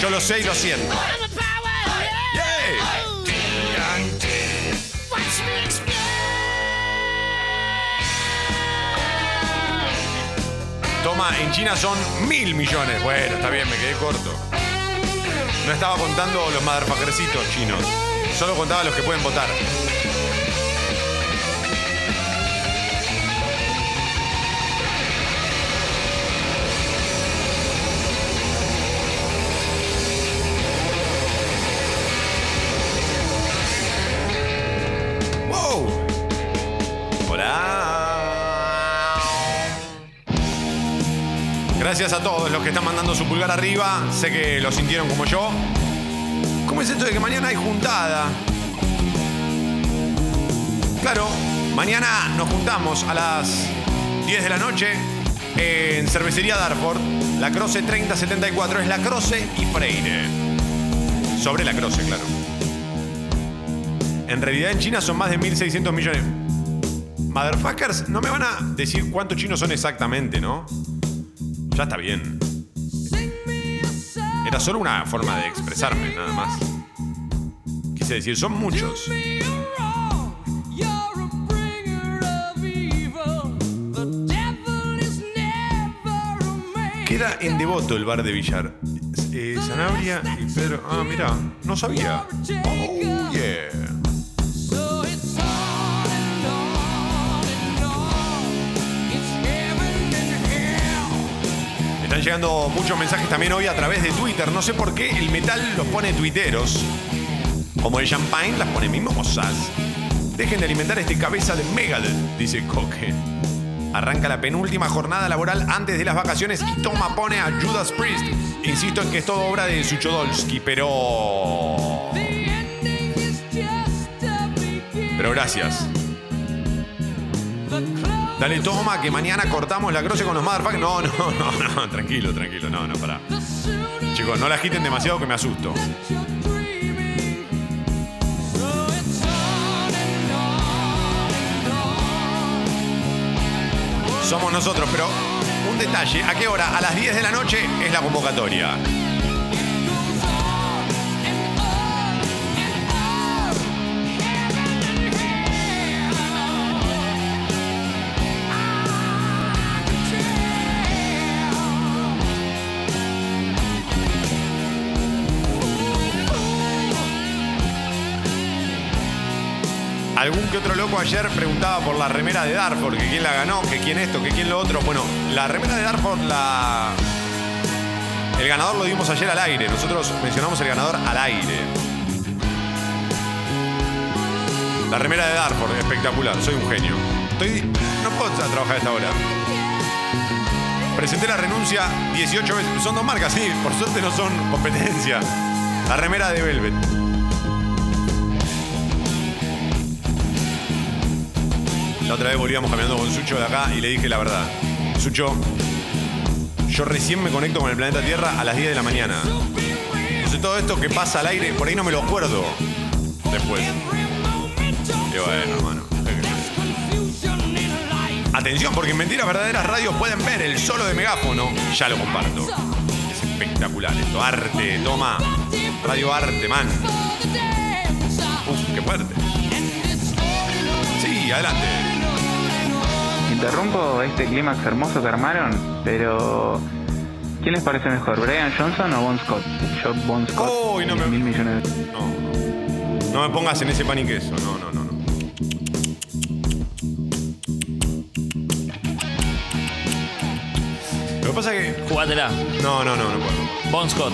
Yo lo sé y lo siento. Toma, en China son mil millones. Bueno, está bien, me quedé corto. No estaba contando los motherfuckercitos chinos. Solo contaba los que pueden votar. Los que están mandando su pulgar arriba. Sé que lo sintieron como yo. ¿Cómo es esto de que mañana hay juntada? Claro, mañana nos juntamos a las 10 de la noche en Cervecería Darford. La Croce 3074 es la Croce y Freire. Sobre la Croce, claro. En realidad en China son más de 1.600 millones. Motherfuckers, no me van a decir cuántos chinos son exactamente, ¿no? Ya está bien. Era solo una forma de expresarme, nada más. Quise decir, son muchos. Queda en Devoto el bar de Villar. Eh, Sanabria y Pedro. Ah, mira, no sabía. Oh, yeah. Llegando muchos mensajes también hoy a través de Twitter. No sé por qué el metal los pone tuiteros. Como el champagne las pone mimosas. Dejen de alimentar este cabeza de Megadeth, dice Coque. Arranca la penúltima jornada laboral antes de las vacaciones y Toma pone a Judas Priest. Insisto en que es todo obra de Suchodolski, pero. Pero gracias. Dale, toma, que mañana cortamos la croce con los motherfuckers. No, no, no, no, tranquilo, tranquilo, no, no, pará. Chicos, no la agiten demasiado que me asusto. Somos nosotros, pero un detalle, ¿a qué hora? A las 10 de la noche es la convocatoria. Algún que otro loco ayer preguntaba por la remera de Darford, que quién la ganó, que quién esto, que quién lo otro. Bueno, la remera de Darford, la. El ganador lo dimos ayer al aire. Nosotros mencionamos el ganador al aire. La remera de Darford, espectacular. Soy un genio. Estoy. No puedo trabajar esta hora. Presenté la renuncia 18 veces. Son dos marcas, sí. Por suerte no son competencia. La remera de Velvet. Otra vez volvíamos caminando con Sucho de acá y le dije la verdad. Sucho, yo recién me conecto con el planeta Tierra a las 10 de la mañana. Entonces todo esto que pasa al aire, por ahí no me lo acuerdo después. Y bueno, hermano. Atención, porque en Mentiras Verdaderas Radio pueden ver el solo de megáfono. Ya lo comparto. Es espectacular esto. Arte, toma. Radio Arte, man. Uf, qué fuerte. Sí, adelante. Interrumpo este clímax hermoso que armaron, pero ¿quién les parece mejor, Brian Johnson o Bon Scott? Yo Bon Scott. Uy, no me- mil millones de- No me pongas en ese pan y queso. No, no, no, no. Lo que pasa es que. Jugátela. No, no, no, no puedo. Bon Scott.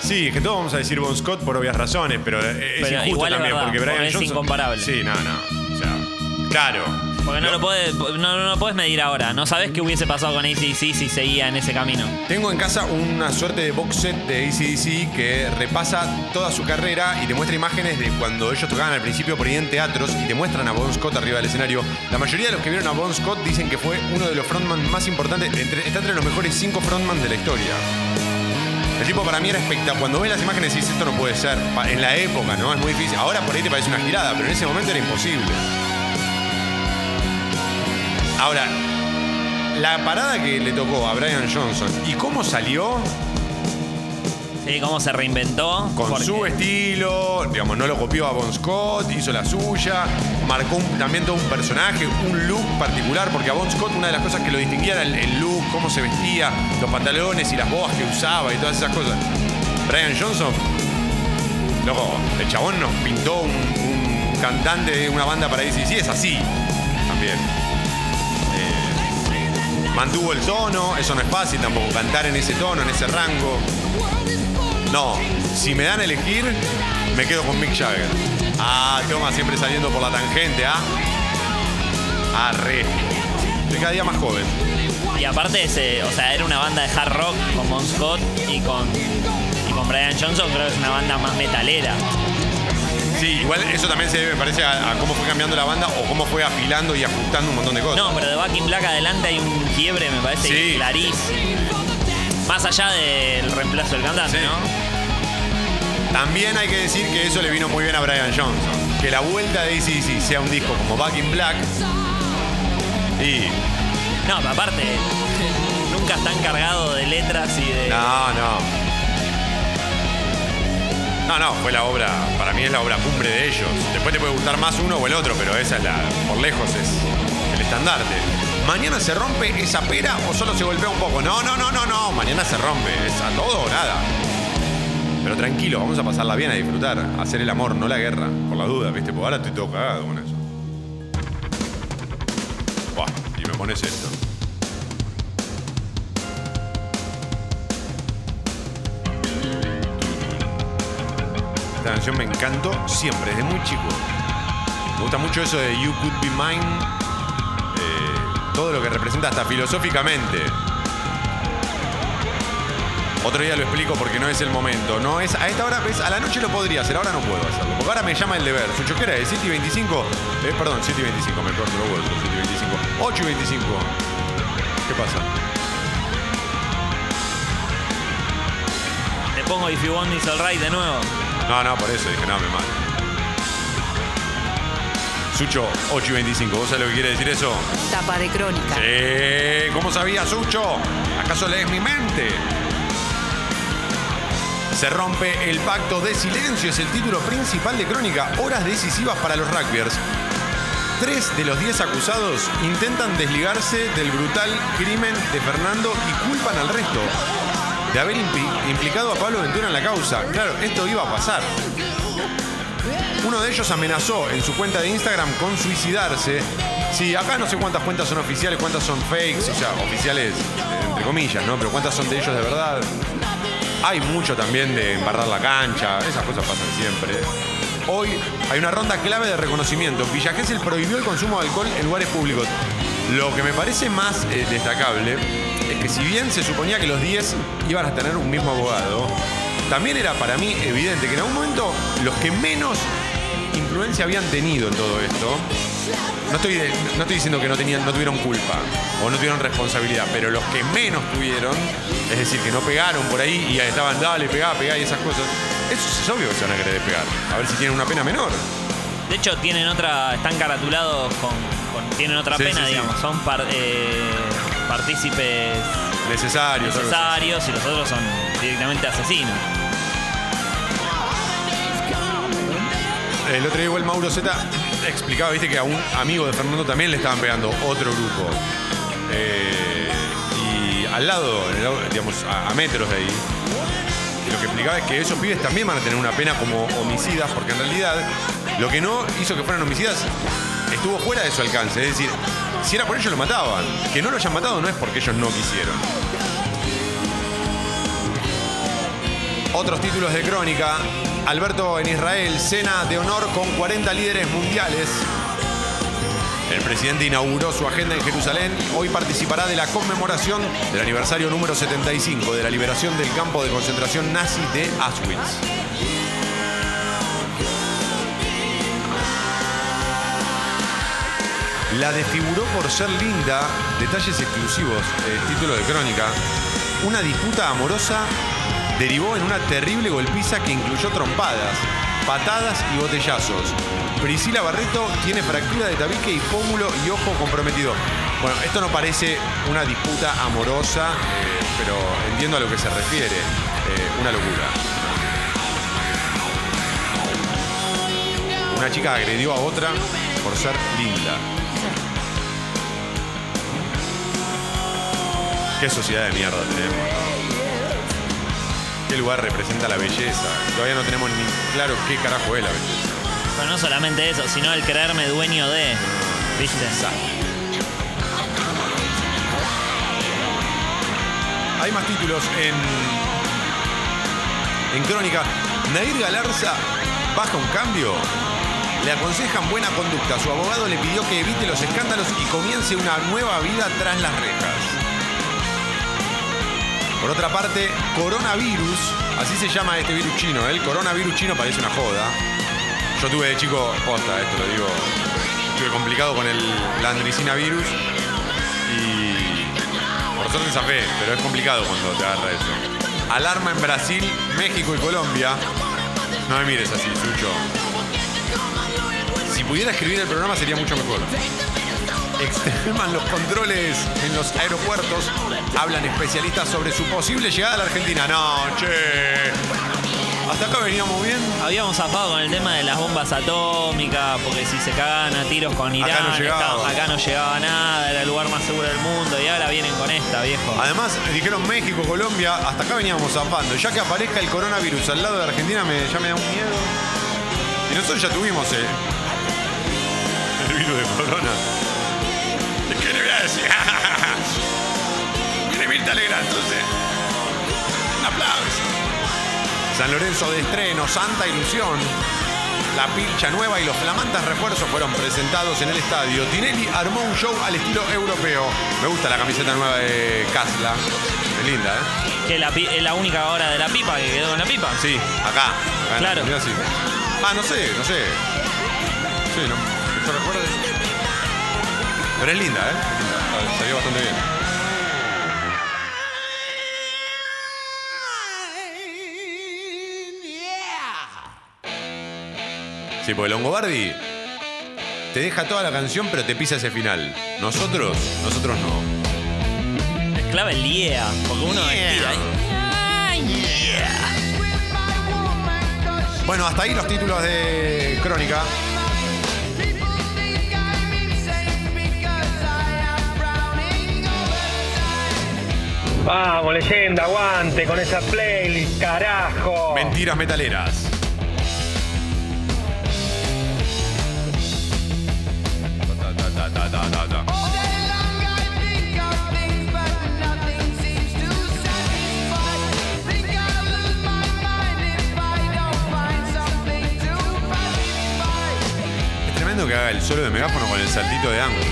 Sí, es que todos vamos a decir Bon Scott por obvias razones, pero es Pero injusto igual es también verdad, porque Brian porque es Johnson. incomparable. Sí, no, no. O sea, claro. Porque no lo puedes, no, no lo medir ahora. No sabes qué hubiese pasado con ACDC si seguía en ese camino. Tengo en casa una suerte de box set de ACDC que repasa toda su carrera y te muestra imágenes de cuando ellos tocaban al principio por ahí en teatros y te muestran a Bon Scott arriba del escenario. La mayoría de los que vieron a Bon Scott dicen que fue uno de los frontman más importantes, entre- está entre los mejores cinco frontman de la historia. El tipo para mí era espectacular. Cuando ves las imágenes dices, esto no puede ser. En la época, ¿no? Es muy difícil. Ahora por ahí te parece una girada, pero en ese momento era imposible. Ahora, la parada que le tocó a Brian Johnson y cómo salió Sí, cómo se reinventó. con porque- su estilo, digamos, no lo copió a Bon Scott, hizo la suya, marcó un- también todo un personaje, un look particular, porque a Bon Scott una de las cosas que lo distinguía era el, el look, cómo se vestía, los pantalones y las boas que usaba y todas esas cosas. Brian Johnson, loco, el chabón nos pintó un, un cantante de una banda para decir, sí, es así, también. Mantuvo el tono, eso no es fácil tampoco, cantar en ese tono, en ese rango. No, si me dan a elegir, me quedo con Mick Jagger. Ah, toma siempre saliendo por la tangente, ¿ah? Ah, re. Cada día más joven. Y aparte, ese, o sea, era una banda de hard rock con Bon Scott y con Brian Johnson, creo que es una banda más metalera. Sí, igual eso también se debe, me parece, a, a cómo fue cambiando la banda o cómo fue afilando y ajustando un montón de cosas. No, pero de Back in Black adelante hay un quiebre, me parece Sí. clarísimo. Más allá del reemplazo del cantante, ¿no? También hay que decir que eso le vino muy bien a Brian Johnson. que la vuelta de ACDC sea un disco como Back in Black. Y. No, aparte, nunca están cargados de letras y de. No, no. No, no, fue la obra, para mí es la obra cumbre de ellos. Después te puede gustar más uno o el otro, pero esa es la, por lejos es el estandarte. ¿Mañana se rompe esa pera o solo se golpea un poco? No, no, no, no, no, mañana se rompe, es a todo o nada. Pero tranquilo, vamos a pasarla bien, a disfrutar, a hacer el amor, no la guerra, por la duda, ¿viste? Porque ahora estoy todo cagado con eso. Buah, y me pones esto. Esta canción me encantó siempre, desde muy chico. Me gusta mucho eso de You Could Be Mine. eh, todo lo que representa hasta filosóficamente. Otro día lo explico porque no es el momento. No es, a esta hora, ves, a la noche lo podría hacer, ahora no puedo hacerlo. Porque ahora me llama el deber. Su choquera de 7 y 25. Eh, perdón, 7 y 25, me corto los huevos, 7 y 25. 8 y 25. ¿Qué pasa? Te pongo If You Want Is Alright de nuevo. No, no, por eso dije, no, me mato. Sucho, 8 y 25. ¿Vos sabés lo que quiere decir eso? Tapa de crónica. Sí, ¿cómo sabía Sucho? ¿Acaso lees mi mente? Se rompe el pacto de silencio, es el título principal de Crónica. Horas decisivas para los rugbyers. Tres de los diez acusados intentan desligarse del brutal crimen de Fernando y culpan al resto de haber impli- implicado a Pablo Ventura en la causa. Claro, esto iba a pasar. Uno de ellos amenazó en su cuenta de Instagram con suicidarse. Sí, acá no sé cuántas cuentas son oficiales, cuántas son fakes, o sea, oficiales entre comillas, ¿no? Pero cuántas son de ellos de verdad. Hay mucho también de embarrar la cancha, esas cosas pasan siempre. Hoy hay una ronda clave de reconocimiento. Villa Gesell prohibió el consumo de alcohol en lugares públicos. Lo que me parece más eh, destacable es que si bien se suponía que los 10 iban a tener un mismo abogado, también era para mí evidente que en algún momento los que menos influencia habían tenido en todo esto, no estoy, de- no estoy diciendo que no, tenían, no tuvieron culpa o no tuvieron responsabilidad, pero los que menos tuvieron, es decir, que no pegaron por ahí y estaban, dale, pegá, pegá y esas cosas, eso es obvio que se van a querer pegar. A ver si tienen una pena menor. De hecho, tienen otra. Están caratulados con. con- tienen otra Sí, pena, sí, sí. digamos. Son par- eh, partícipes Necesarios. necesarios y los otros son directamente asesinos. El otro día igual Mauro Z explicaba, viste, que a un amigo de Fernando también le estaban pegando otro grupo. Eh, y al lado, digamos, a, a metros de ahí, lo que explicaba es que esos pibes también van a tener una pena como homicidas, porque en realidad lo que no hizo que fueran homicidas estuvo fuera de su alcance. Es decir, si era por ellos lo mataban. Que no lo hayan matado no es porque ellos no quisieron. Otros títulos de crónica. Alberto en Israel, cena de honor con 40 líderes mundiales. El presidente inauguró su agenda en Jerusalén. Hoy participará de la conmemoración del aniversario número 75 de la liberación del campo de concentración nazi de Auschwitz. La desfiguró por ser linda. Detalles exclusivos. eh, título de crónica. Una disputa amorosa derivó en una terrible golpiza que incluyó trompadas, patadas y botellazos. Priscila Barreto tiene fractura de tabique y pómulo y ojo comprometido. Bueno, esto no parece una disputa amorosa, eh, pero entiendo a lo que se refiere. Eh, una locura. Una chica agredió a otra por ser linda. Qué sociedad de mierda tenemos. ¿Qué lugar representa la belleza? Todavía no tenemos ni claro qué carajo es la belleza. Pero no solamente eso, sino el creerme dueño de. ¿Viste? Hay más títulos en, en Crónica. Nair Galarza baja un cambio. Le aconsejan buena conducta. Su abogado le pidió que evite los escándalos y comience una nueva vida tras las rejas. Por otra parte, coronavirus, así se llama este virus chino. ¿eh? El coronavirus chino parece una joda. Yo tuve de chico, posta, esto lo digo, estuve complicado con el, la virus y por suerte zafé, pero es complicado cuando te agarra eso. Alarma en Brasil, México y Colombia. No me mires así, Sucho. pudiera escribir el programa sería mucho mejor. Extreman los controles en los aeropuertos. Hablan especialistas sobre su posible llegada a la Argentina. No, che. Hasta acá veníamos bien. Habíamos zafado con el tema de las bombas atómicas, porque si se cagan a tiros con Irán, Acá no llegaba. estaba- acá no llegaba nada, era el lugar más seguro del mundo, y ahora vienen con esta, viejo. Además, dijeron México, Colombia, hasta acá veníamos zafando. Ya que aparezca el coronavirus al lado de Argentina, me, ya me da un miedo. Y nosotros ya tuvimos el, el virus de corona. Legrand, entonces. Un aplauso. San Lorenzo de estreno, Santa Ilusión. La pilcha nueva y los flamantes refuerzos fueron presentados en el estadio. Tinelli armó un show al estilo europeo. Me gusta la camiseta nueva de Casla. Es linda, ¿eh? Que la pi- es la única hora de la pipa que quedó en la pipa. Sí, acá. acá en Claro. Argentina, sí. Ah, no sé, no sé. Sí, no. Que yo recuerde. Pero es linda, ¿eh? Es linda. Salió bastante bien. Sí, porque Longobardi te deja toda la canción, pero te pisa ese final. Nosotros, nosotros no. Es clave el yeah, porque uno estira ahí. Bueno, hasta ahí los títulos de Crónica. Vamos, leyenda, aguante con esa playlist, carajo. Mentiras metaleras. Que haga el solo de megáfono con el saltito de Angus.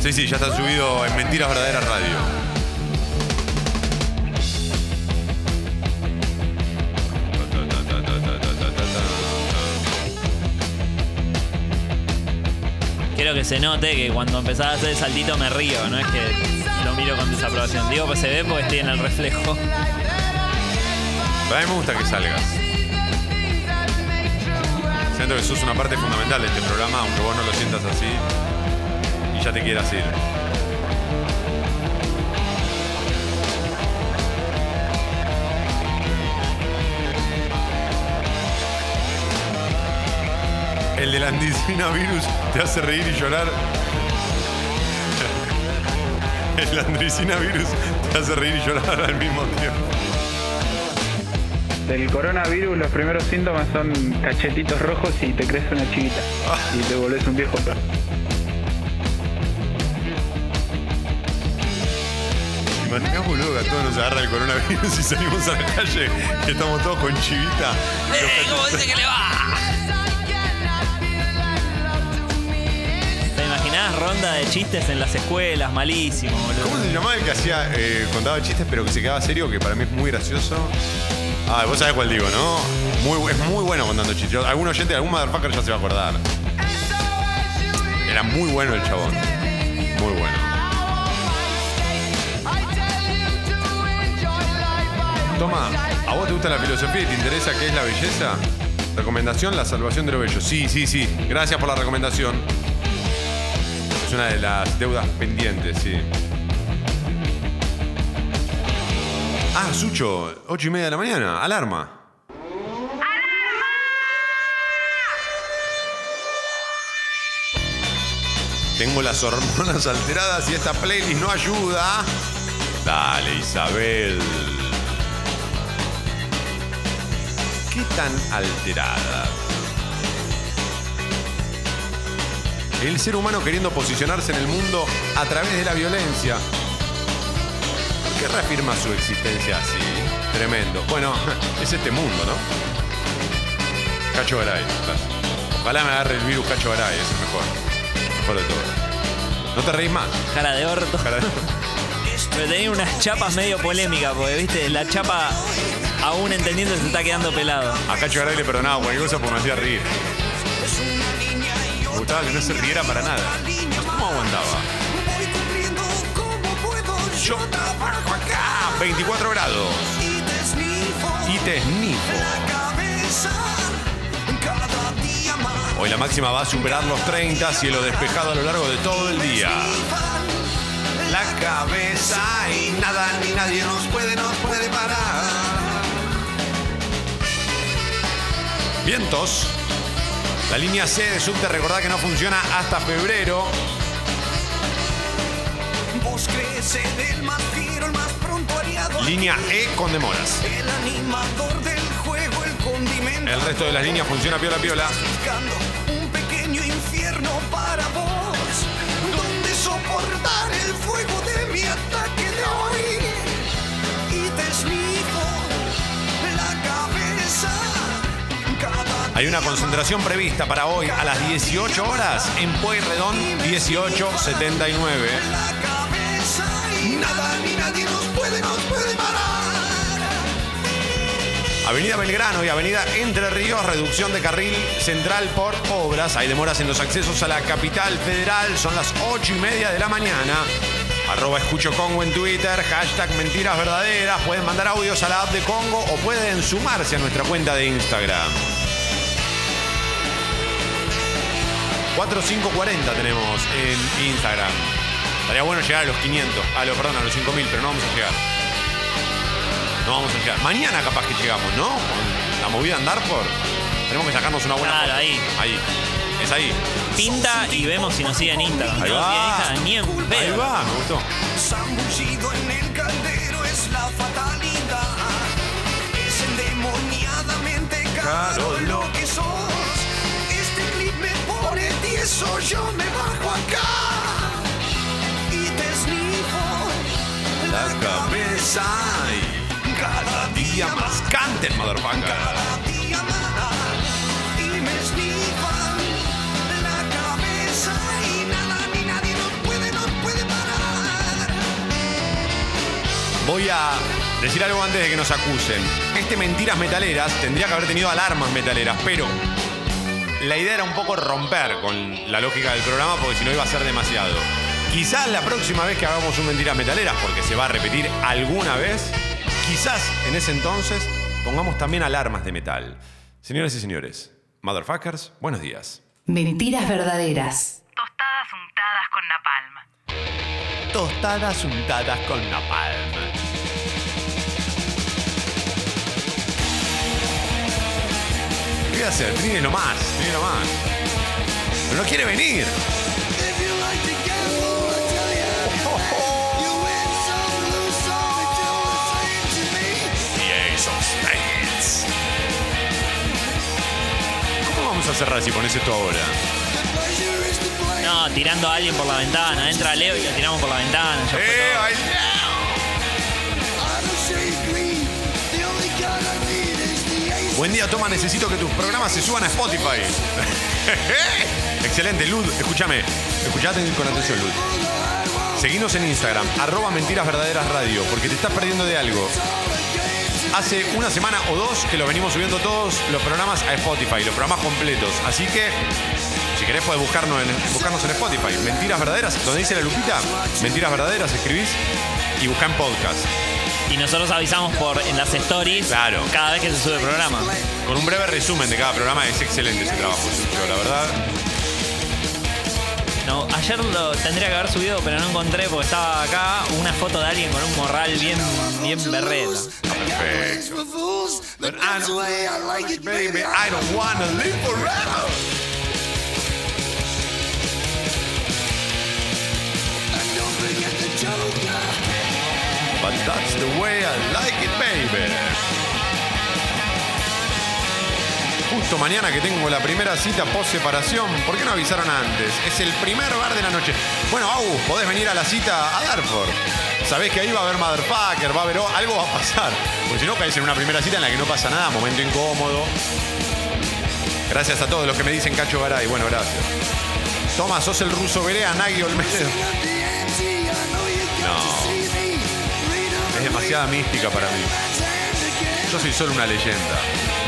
Sí, sí, ya está subido en Mentiras Verdaderas Radio. Quiero que se note que cuando empezaba a hacer el saltito me río, no es que lo miro con desaprobación. Digo que se ve porque estoy en el reflejo. Pero a mí me gusta que salgas. Siento que sos una parte fundamental de este programa, aunque vos no lo sientas así y ya te quieras ir. El de la andicina virus te hace reír y llorar. El andricina virus te hace reír y llorar al mismo tiempo. Del coronavirus los primeros síntomas son cachetitos rojos y te crece una chiquita. Y te volvés un viejo perro. Imaginás, boludo, que a todos nos agarra el coronavirus y salimos a la calle que estamos todos con chivita. ¡Eh! ¿Cómo dice que le va? ¿Te imaginás ronda de chistes en las escuelas? Malísimo, boludo. ¿Cómo se llamaba el que hacía, eh, contaba chistes pero que se quedaba serio, que para mí es muy gracioso? Ah, vos sabés cuál digo, ¿no? Es muy bueno contando chistes. Algún oyente, algún motherfucker ya se va a acordar. Era muy bueno el chabón. Muy bueno. Toma, ¿a vos te gusta la filosofía y te interesa qué es la belleza? Recomendación, la salvación de lo bello. Sí, sí, sí. Gracias por la recomendación. Es una de las deudas pendientes, sí. Ah, Sucho, ocho y media de la mañana, alarma. Tengo las hormonas alteradas y esta playlist no ayuda. Dale, Isabel. ¿Qué tan alteradas? El ser humano queriendo posicionarse en el mundo a través de la violencia. ¿Por qué reafirma su existencia así? Tremendo. Bueno, (laughs) es este mundo, ¿no? Cacho Garay. Ojalá me agarre el virus Cacho Garay, es el mejor. Mejor de todo. No te reís más. Cara de orto. Cara de- (laughs) Pero tenía unas chapas medio polémicas, porque viste, la chapa aún entendiendo se está quedando pelado. A Cacho Garay le perdonaba cualquier cosa porque me hacía reír. Me gustaba que no se riera para nada. ¿Cómo aguantaba? Yo trabajo acá. 24 grados. Y te snifo. Hoy la máxima va a superar los 30, cielo despejado a lo largo de todo el día. La cabeza y nada ni nadie nos puede, nos puede parar. Vientos. La línea C de subte, recordad que no funciona hasta febrero. Línea E con demoras. El animador del juego, el condimento. El resto de las líneas funciona piola piola. Un pequeño infierno para vos. Donde soportar el fuego de mi ataque de hoy. Y te esnipo la cabeza. Hay una concentración prevista para hoy a las 18 horas en Pueyrredón 1879. Nada ni nadie nos puede, nos puede parar. Avenida Belgrano y Avenida Entre Ríos, reducción de carril central por obras. Hay demoras en los accesos a la capital federal. Son las 8 y media de la mañana. Arroba escucho Congo en Twitter, hashtag mentiras verdaderas. Pueden mandar audios a la app de Congo o pueden sumarse a nuestra cuenta de Instagram. 4540 tenemos en Instagram. Estaría bueno llegar a los 500, a los, perdón, a los 5000, pero no vamos a llegar. No vamos a llegar. Mañana capaz que llegamos, ¿no? Con la movida en Darford. Tenemos que sacarnos una buena Claro, foto. ahí. Ahí. Es ahí. Pinta y vemos si nos sigue en Instagram. Ahí va. Instagram, ni en Ahí va, me gustó. Zambullido en el caldero es la fatalidad. Es endemoniadamente caro lo que sos. Este clip me pone tieso, yo me bajo acá. La cabeza y cada día más canten, motherfucker. día más. Y me esnifan la cabeza y nada ni nadie nos puede, nos puede parar. Voy a decir algo antes de que nos acusen. Este Mentiras Metaleras tendría que haber tenido alarmas metaleras, pero la idea era un poco romper con la lógica del programa porque si no iba a ser demasiado. Quizás la próxima vez que hagamos un Mentiras Metaleras, porque se va a repetir alguna vez, quizás en ese entonces pongamos también alarmas de metal. Señoras y señores, motherfuckers, buenos días. Mentiras verdaderas. Tostadas untadas con napalm. Tostadas untadas con napalm. ¿Qué voy a hacer? Trini lo más, Trini lo más. Pero no quiere venir. Vamos a cerrar si pones esto ahora? No, tirando a alguien por la ventana. Entra Leo y lo tiramos por la ventana. ya fue ¡Eh, todo. Buen día, Toma. Necesito que tus programas se suban a Spotify. (laughs) Excelente, Lud. Escúchame. Escuchate con atención, Lud. Seguinos en Instagram, arroba mentiras verdaderas radio, porque te estás perdiendo de algo. Hace una semana o dos que lo venimos subiendo todos los programas a Spotify, los programas completos. Así que, si querés, puedes buscarnos en, buscarnos en Spotify. Mentiras verdaderas, donde dice la lupita, mentiras verdaderas, escribís y buscá en podcast. Y nosotros avisamos por en las stories Claro. cada vez que se sube el programa. Con un breve resumen de cada programa, es excelente ese trabajo, la verdad. No, ayer lo tendría que haber subido, pero no encontré porque estaba acá una foto de alguien con un morral bien, bien berreta. Perfecto. But I don't, baby, I don't wanna live forever. But that's the way I like it, baby. Justo mañana que tengo la primera cita post separación, ¿por qué no avisaron antes? Es el primer bar de la noche. Bueno, Agus, podés venir a la cita a Darford. Sabés que ahí va a haber motherfucker, va a haber algo va a pasar. Porque si no caes en una primera cita en la que no pasa nada, momento incómodo. Gracias a todos los que me dicen Cacho Garay. Bueno, gracias. Toma, sos el ruso Berea, Nagui Olmedo. No. Es demasiada mística para mí. Yo soy solo una leyenda.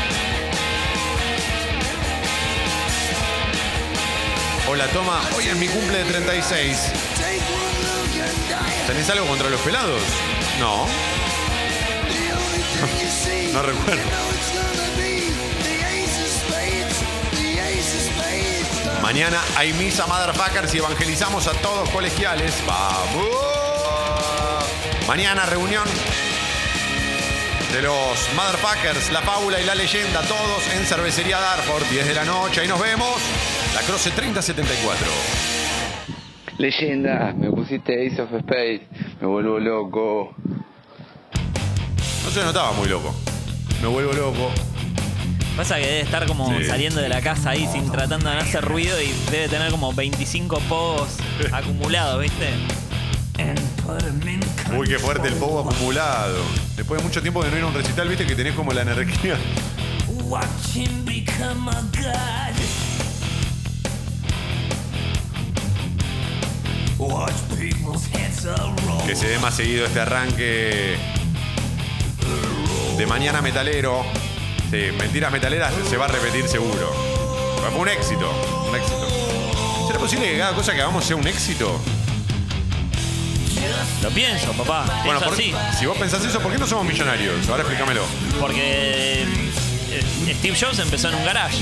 Hola, toma, hoy es mi cumple de 36. ¿Tenés algo contra los pelados? No. (laughs) no recuerdo. Mañana hay misa motherfuckers y evangelizamos a todos colegiales. ¡Vamos! Mañana reunión de los motherfuckers, la fábula y la leyenda, todos en Cervecería Darford, 10 de la noche. Ahí nos vemos. La Croce 3074. Leyenda, me pusiste Ace of Space, me vuelvo loco. No se notaba muy loco. Me vuelvo loco. Pasa que debe estar como Sí. saliendo de la casa ahí sin tratando de no hacer ruido y debe tener como 25 pogos (laughs) acumulados, ¿viste? Uy, qué fuerte el povo acumulado. Después de mucho tiempo de no ir a un recital, viste que tenés como la energía. Watch him become a god. Que se dé más seguido este arranque de mañana metalero. Sí, mentiras metaleras se va a repetir seguro. Fue un éxito, un éxito. ¿Será posible que cada cosa que hagamos sea un éxito? Lo pienso, papá. Bueno, por- así. si vos pensás eso, ¿por qué no somos millonarios? Ahora explícamelo. Porque eh, Steve Jobs empezó en un garage.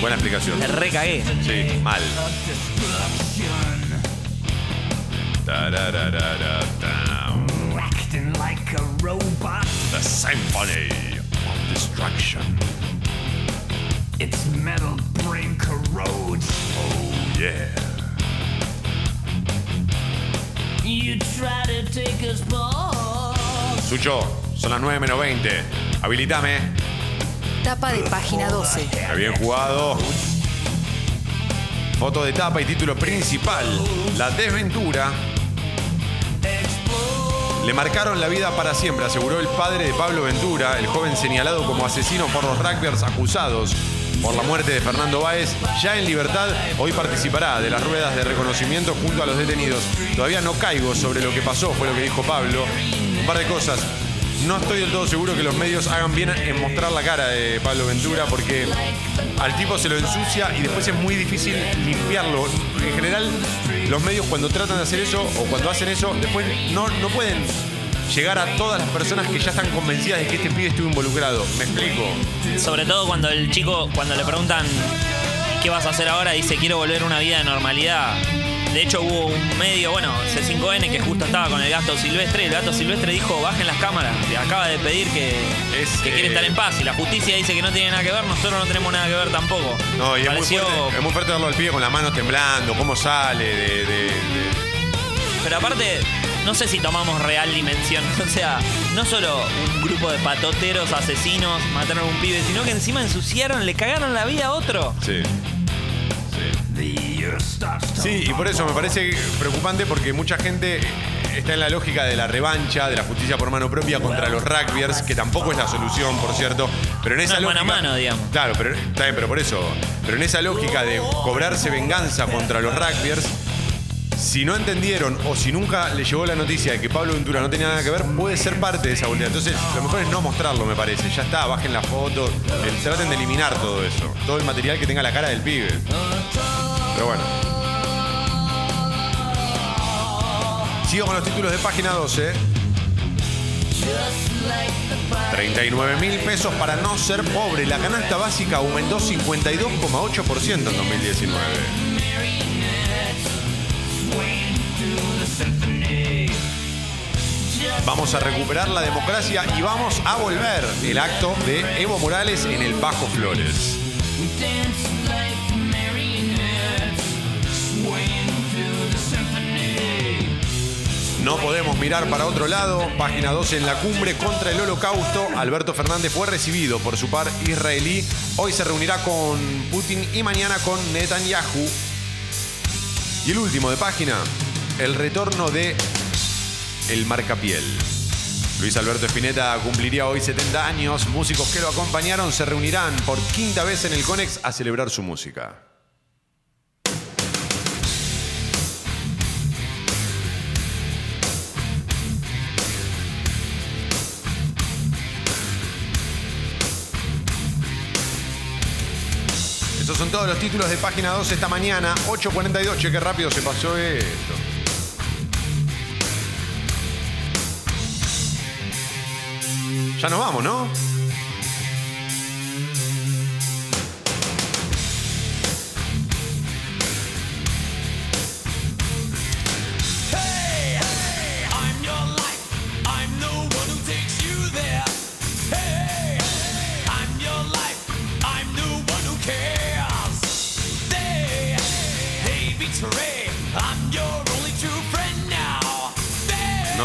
Buena explicación. Me recagué. Sí, mal. Tarararara, Acting like a robot. The Symphony of Destruction. Its metal brain corrodes. Oh, yeah. You try to take us back. Sucho, son las 9 menos 20. Habilitame. Tapa de página 12. Está bien jugado. Foto de tapa y título principal. La desventura. Le marcaron la vida para siempre, aseguró el padre de Pablo Ventura, el joven señalado como asesino por los rugbyers acusados por la muerte de Fernando Báez. Ya en libertad, hoy participará de las ruedas de reconocimiento junto a los detenidos. Todavía no caigo sobre lo que pasó, fue lo que dijo Pablo. Un par de cosas. No estoy del todo seguro que los medios hagan bien en mostrar la cara de Pablo Ventura porque al tipo se lo ensucia y después es muy difícil limpiarlo. En general, los medios cuando tratan de hacer eso o cuando hacen eso, después no, no pueden llegar a todas las personas que ya están convencidas de que este pibe estuvo involucrado. ¿Me explico? Sobre todo cuando el chico, cuando le preguntan qué vas a hacer ahora, dice quiero volver a una vida de normalidad. De hecho hubo un medio, bueno, C5N que justo estaba con el gato silvestre. El gato silvestre dijo bajen las cámaras. Le acaba de pedir que, que quiere eh, estar en paz. Y la justicia dice que no tiene nada que ver, nosotros no tenemos nada que ver tampoco. No, y es muy, Pareció- fuerte, es muy fuerte verlo al pibe con la mano temblando, cómo sale de- de- de, Pero aparte, no sé si tomamos real dimensión. (laughs) O sea, no solo un grupo de patoteros asesinos mataron a un pibe, sino que encima ensuciaron, le cagaron la vida a otro. Sí. Sí, y por eso me parece preocupante porque mucha gente está en la lógica de la revancha, de la justicia por mano propia contra los rugbyers, que tampoco es la solución, por cierto. Pero en esa lógica. mano a mano, digamos. Claro, pero está bien, pero por eso. Pero en esa lógica de cobrarse venganza contra los rugbyers, si no entendieron o si nunca le llegó la noticia de que Pablo Ventura no tenía nada que ver, puede ser parte de esa volteada. Entonces, lo mejor es no mostrarlo, me parece. Ya está, bajen la foto, eh, traten de eliminar todo eso. Todo el material que tenga la cara del pibe. Pero bueno. Sigo con los títulos de página 12. 39 mil pesos para no ser pobre. La canasta básica aumentó 52,8% en 2019. Vamos a recuperar la democracia y vamos a volver el acto de Evo Morales en el Bajo Flores. No podemos mirar para otro lado. Página 12 en la cumbre contra el holocausto. Alberto Fernández fue recibido por su par israelí. Hoy se reunirá con Putin y mañana con Netanyahu. Y el último de página, el retorno de el marcapiel. Luis Alberto Espineta cumpliría hoy 70 años. Músicos que lo acompañaron se reunirán por quinta vez en el Conex a celebrar su música. Son todos los títulos de página 12 esta mañana. 8.42, che, qué rápido se pasó esto. Ya nos vamos, ¿no?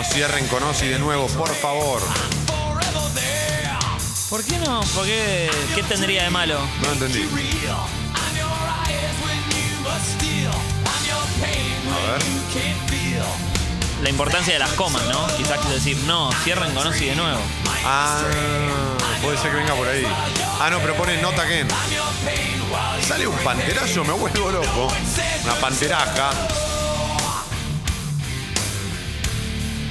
No cierren con Ozzy de nuevo, por favor. ¿Por qué no? ¿Por qué? ¿Qué tendría de malo? No entendí. A ver. La importancia de las comas, ¿no? Quizás quiso decir, no, cierren con Ozzy de nuevo. Ah, puede ser que venga por ahí. Ah, no, pero pone nota Ken. Sale un panterazo, me vuelvo loco. Una panteraja.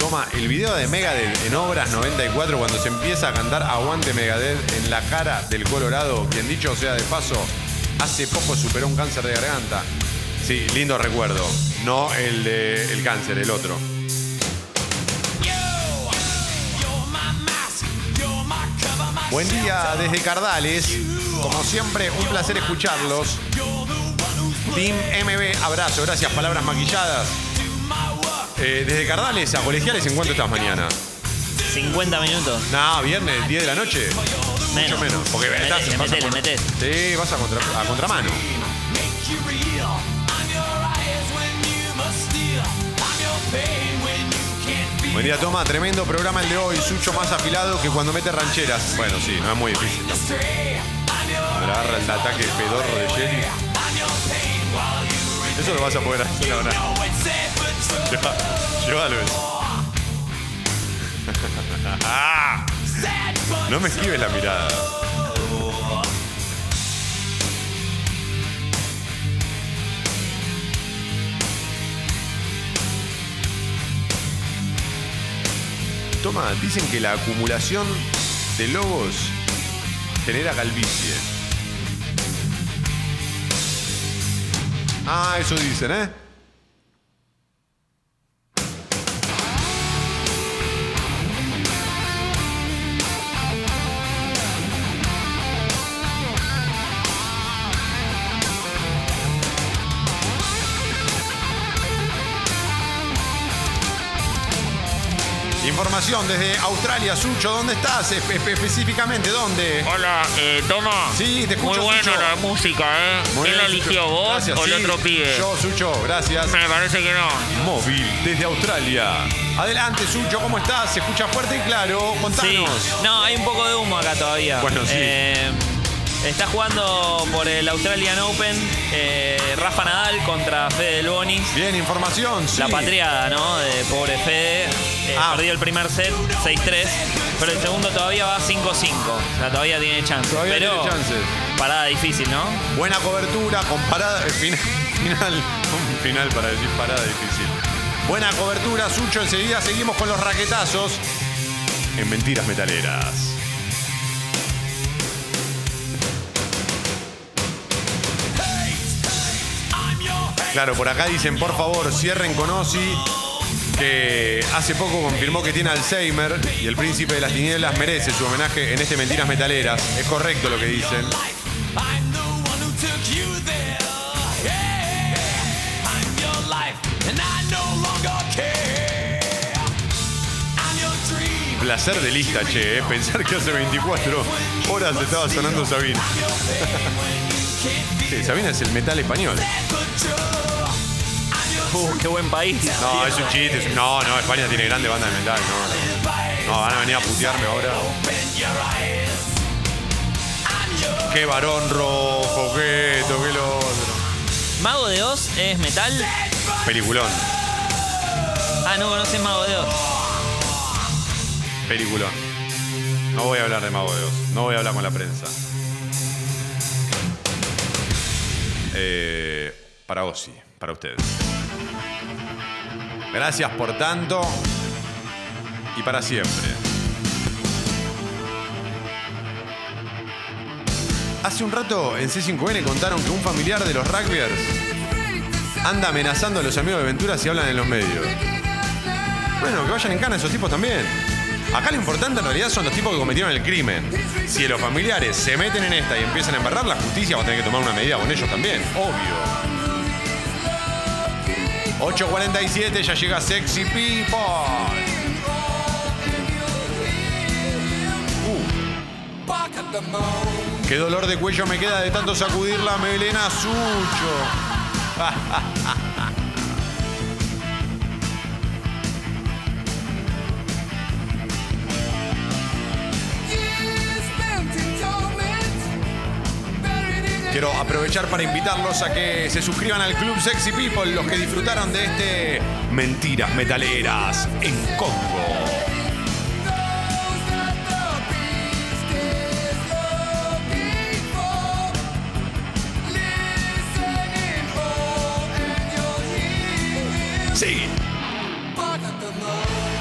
Toma, el video de Megadeth en Obras 94 cuando se empieza a cantar Aguante Megadeth en la cara del Colorado, quien dicho sea de paso, hace poco superó un cáncer de garganta. Sí, lindo recuerdo. No el de el cáncer, el otro. Buen día desde Cardales. Como siempre, un placer escucharlos. Team MB, abrazo, gracias, palabras maquilladas. Eh, desde Cardales a Colegiales, ¿en cuánto estás mañana? 50 minutos. No, viernes, 10 de la noche. Mucho menos. Porque estás, vas a metele, contra- metele. Sí, vas a, contra- a contramano. Buen día, Toma. Tremendo programa el de hoy. Sucho más afilado que cuando mete rancheras. Bueno, sí, no es muy difícil. Agarra el ataque pedorro de Jelly. Eso lo vas a poder hacer ahora. (laughs) No me esquives la mirada. Toma, dicen que la acumulación de logos genera calvicie. Ah, eso dicen, ¿eh? Información desde Australia, Sucho, ¿dónde estás? Espe- espe- específicamente, ¿dónde? Hola, eh, Toma. Sí, te escucho, Muy buena Sucho. la música, ¿eh? Muy ¿Quién bien, la Sucho. eligió, vos Gracias, o el sí. otro pibe? Yo, Sucho, gracias. Me parece que no. Móvil desde Australia. Adelante, Sucho, ¿cómo estás? Se escucha fuerte y claro. Contanos. Sí. No, hay un poco de humo acá todavía. Bueno, sí. Eh, está jugando por el Australian Open eh, Rafa Nadal contra Fede Del Bonis. Bien, información. sí. La patriada, ¿no? De pobre Fede. Eh, Ah. Perdió el primer set, 6-3. Pero el segundo todavía va 5-5. O sea, todavía tiene chance. Todavía pero tiene chances. Parada difícil, ¿no? Buena cobertura, comparada. eh, (laughs) Final, final, un final para decir parada difícil. Buena cobertura, Sucho. Enseguida seguimos con los raquetazos en Mentiras Metaleras. Claro, por acá dicen, por favor, cierren con Ozzy, que hace poco confirmó que tiene Alzheimer y el príncipe de las tinieblas merece su homenaje en este Mentiras Metaleras. Es correcto lo que dicen. Placer de lista, che, eh. pensar que hace 24 horas estaba sonando Sabina. (laughs) Sabina es el metal español. Uh, qué buen país. No, es un chiste. es un- No, no, España tiene grande banda de metal. No, no van a venir a putearme ahora. Qué varón rojo, qué esto, qué lo otro. Mago de Oz es metal. Peliculón, Ah, no conoces Mago de Oz. peliculón. No voy a hablar de Mago de Oz. No voy a hablar con la prensa. Eh, para Ozzy, para ustedes. Gracias por tanto y para siempre. Hace un rato en C5N contaron que un familiar de los rugbyers anda amenazando a los amigos de Ventura si hablan en los medios. Bueno, que vayan en cana esos tipos también. Acá lo importante en realidad son los tipos que cometieron el crimen. Si los familiares se meten en esta y empiezan a embarrar, la justicia va a tener que tomar una medida con ellos también, obvio. 8.47, ya llega Sexy People. Uh. Qué dolor de cuello me queda de tanto sacudir la melena sucho. (laughs) aprovechar para invitarlos a que se suscriban al Club Sexy People, los que disfrutaron de este Mentiras Metaleras en Congo.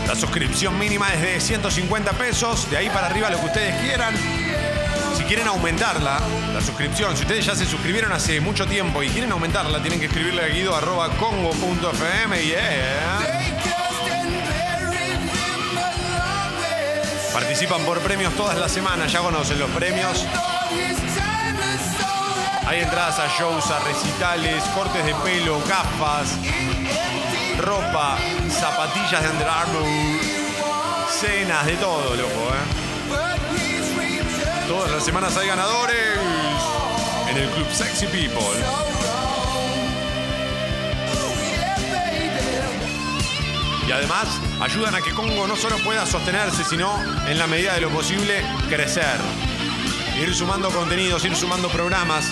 La suscripción mínima es de 150 pesos, de ahí para arriba lo que ustedes quieran. Quieren aumentarla, la suscripción, si ustedes ya se suscribieron hace mucho tiempo y quieren aumentarla, tienen que escribirle a guido arroba. Participan por premios todas las semanas, ya conocen los premios. Hay entradas a shows, a recitales, cortes de pelo, gafas, ropa, zapatillas de Under Armour, cenas, de todo, loco, ¿eh? Todas las semanas hay ganadores en el Club Sexy People. Y además ayudan a que Congo no solo pueda sostenerse, sino en la medida de lo posible crecer. Ir sumando contenidos, ir sumando programas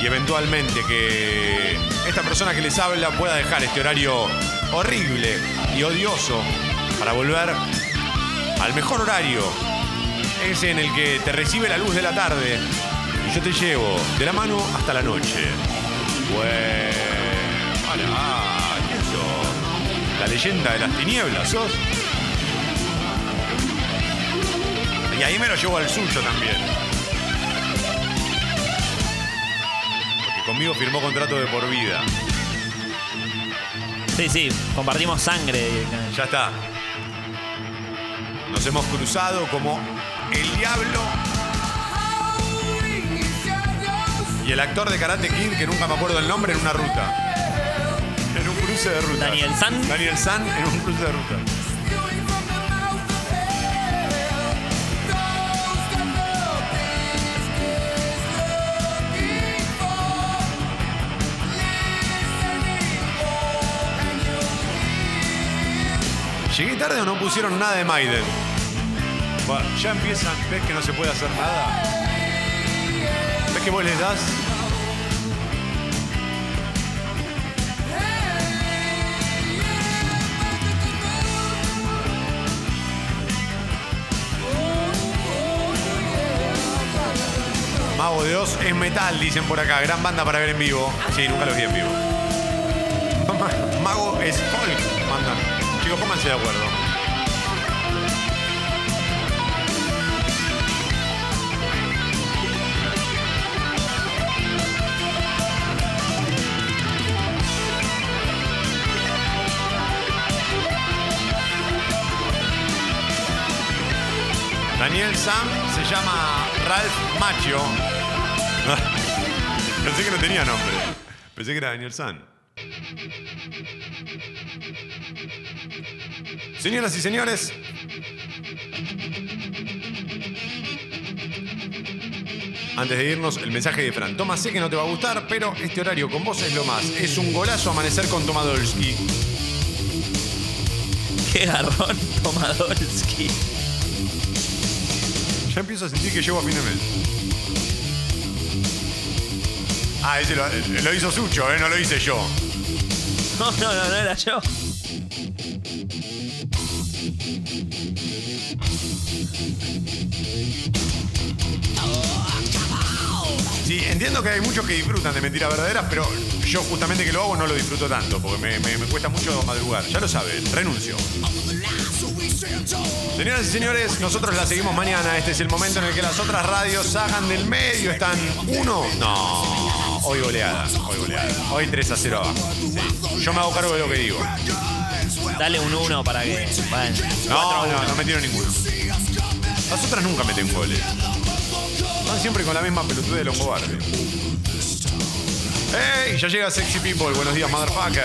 y eventualmente que esta persona que les habla pueda dejar este horario horrible y odioso para volver al mejor horario, ese en el que te recibe la luz de la tarde y yo te llevo de la mano hasta la noche. Bueno, hola, ¿quién sos? La leyenda de las tinieblas, ¿sos? Y ahí me lo llevo al suyo también. Porque conmigo firmó contrato de por vida. Sí, sí, compartimos sangre. Ya está. Nos hemos cruzado como el diablo y el actor de Karate Kid, que nunca me acuerdo el nombre, en una ruta. En un cruce de ruta. Daniel San. Daniel San en un cruce de ruta. ¿Llegué tarde o no pusieron nada de Maiden? Ya empiezan, ¿ves que no se puede hacer nada? ¿Ves que vos les das? Mago de Oz es metal, dicen por acá. Gran banda para ver en vivo. Sí, nunca los vi en vivo. (laughs) Mago es folk, mandan. Chicos, pónganse de acuerdo. Daniel Sam se llama Ralph Macho. (laughs) Pensé que no tenía nombre. Pensé que era Daniel San. Señoras y señores, antes de irnos, el mensaje de Fran. Toma, sé que no te va a gustar, pero este horario con vos es lo más. Es un golazo amanecer con Tomadolski. Qué garrón Tomadolski. Ya empiezo a sentir que llego a fin de mes. Ah, ese lo, lo hizo Sucho, ¿eh? no lo hice yo. (laughs) No, no, no, no era yo. Sí, entiendo que hay muchos que disfrutan de mentiras verdaderas, pero yo justamente que lo hago no lo disfruto tanto, porque me, me- me cuesta mucho madrugar. Ya lo saben, renuncio. Señoras y señores, nosotros la seguimos mañana. Este es el momento en el que las otras radios hagan del medio. ¿Están uno? No. Hoy goleada. Hoy goleada. Hoy 3 a 0 abajo. Sí. Yo me hago cargo de lo que digo. Dale un 1 para que. Bueno, No, no, no metieron ninguno. Las otras nunca meten goles. Van siempre con la misma pelotuda de los cobardes. ¡Ey! Ya llega Sexy People. Buenos días, motherfucker.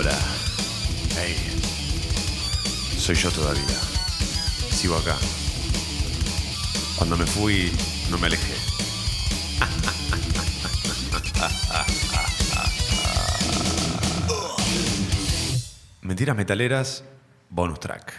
Hola. Hey. Soy yo todavía. Sigo acá. Cuando me fui, no me alejé. (laughs) Mentiras metaleras, bonus track.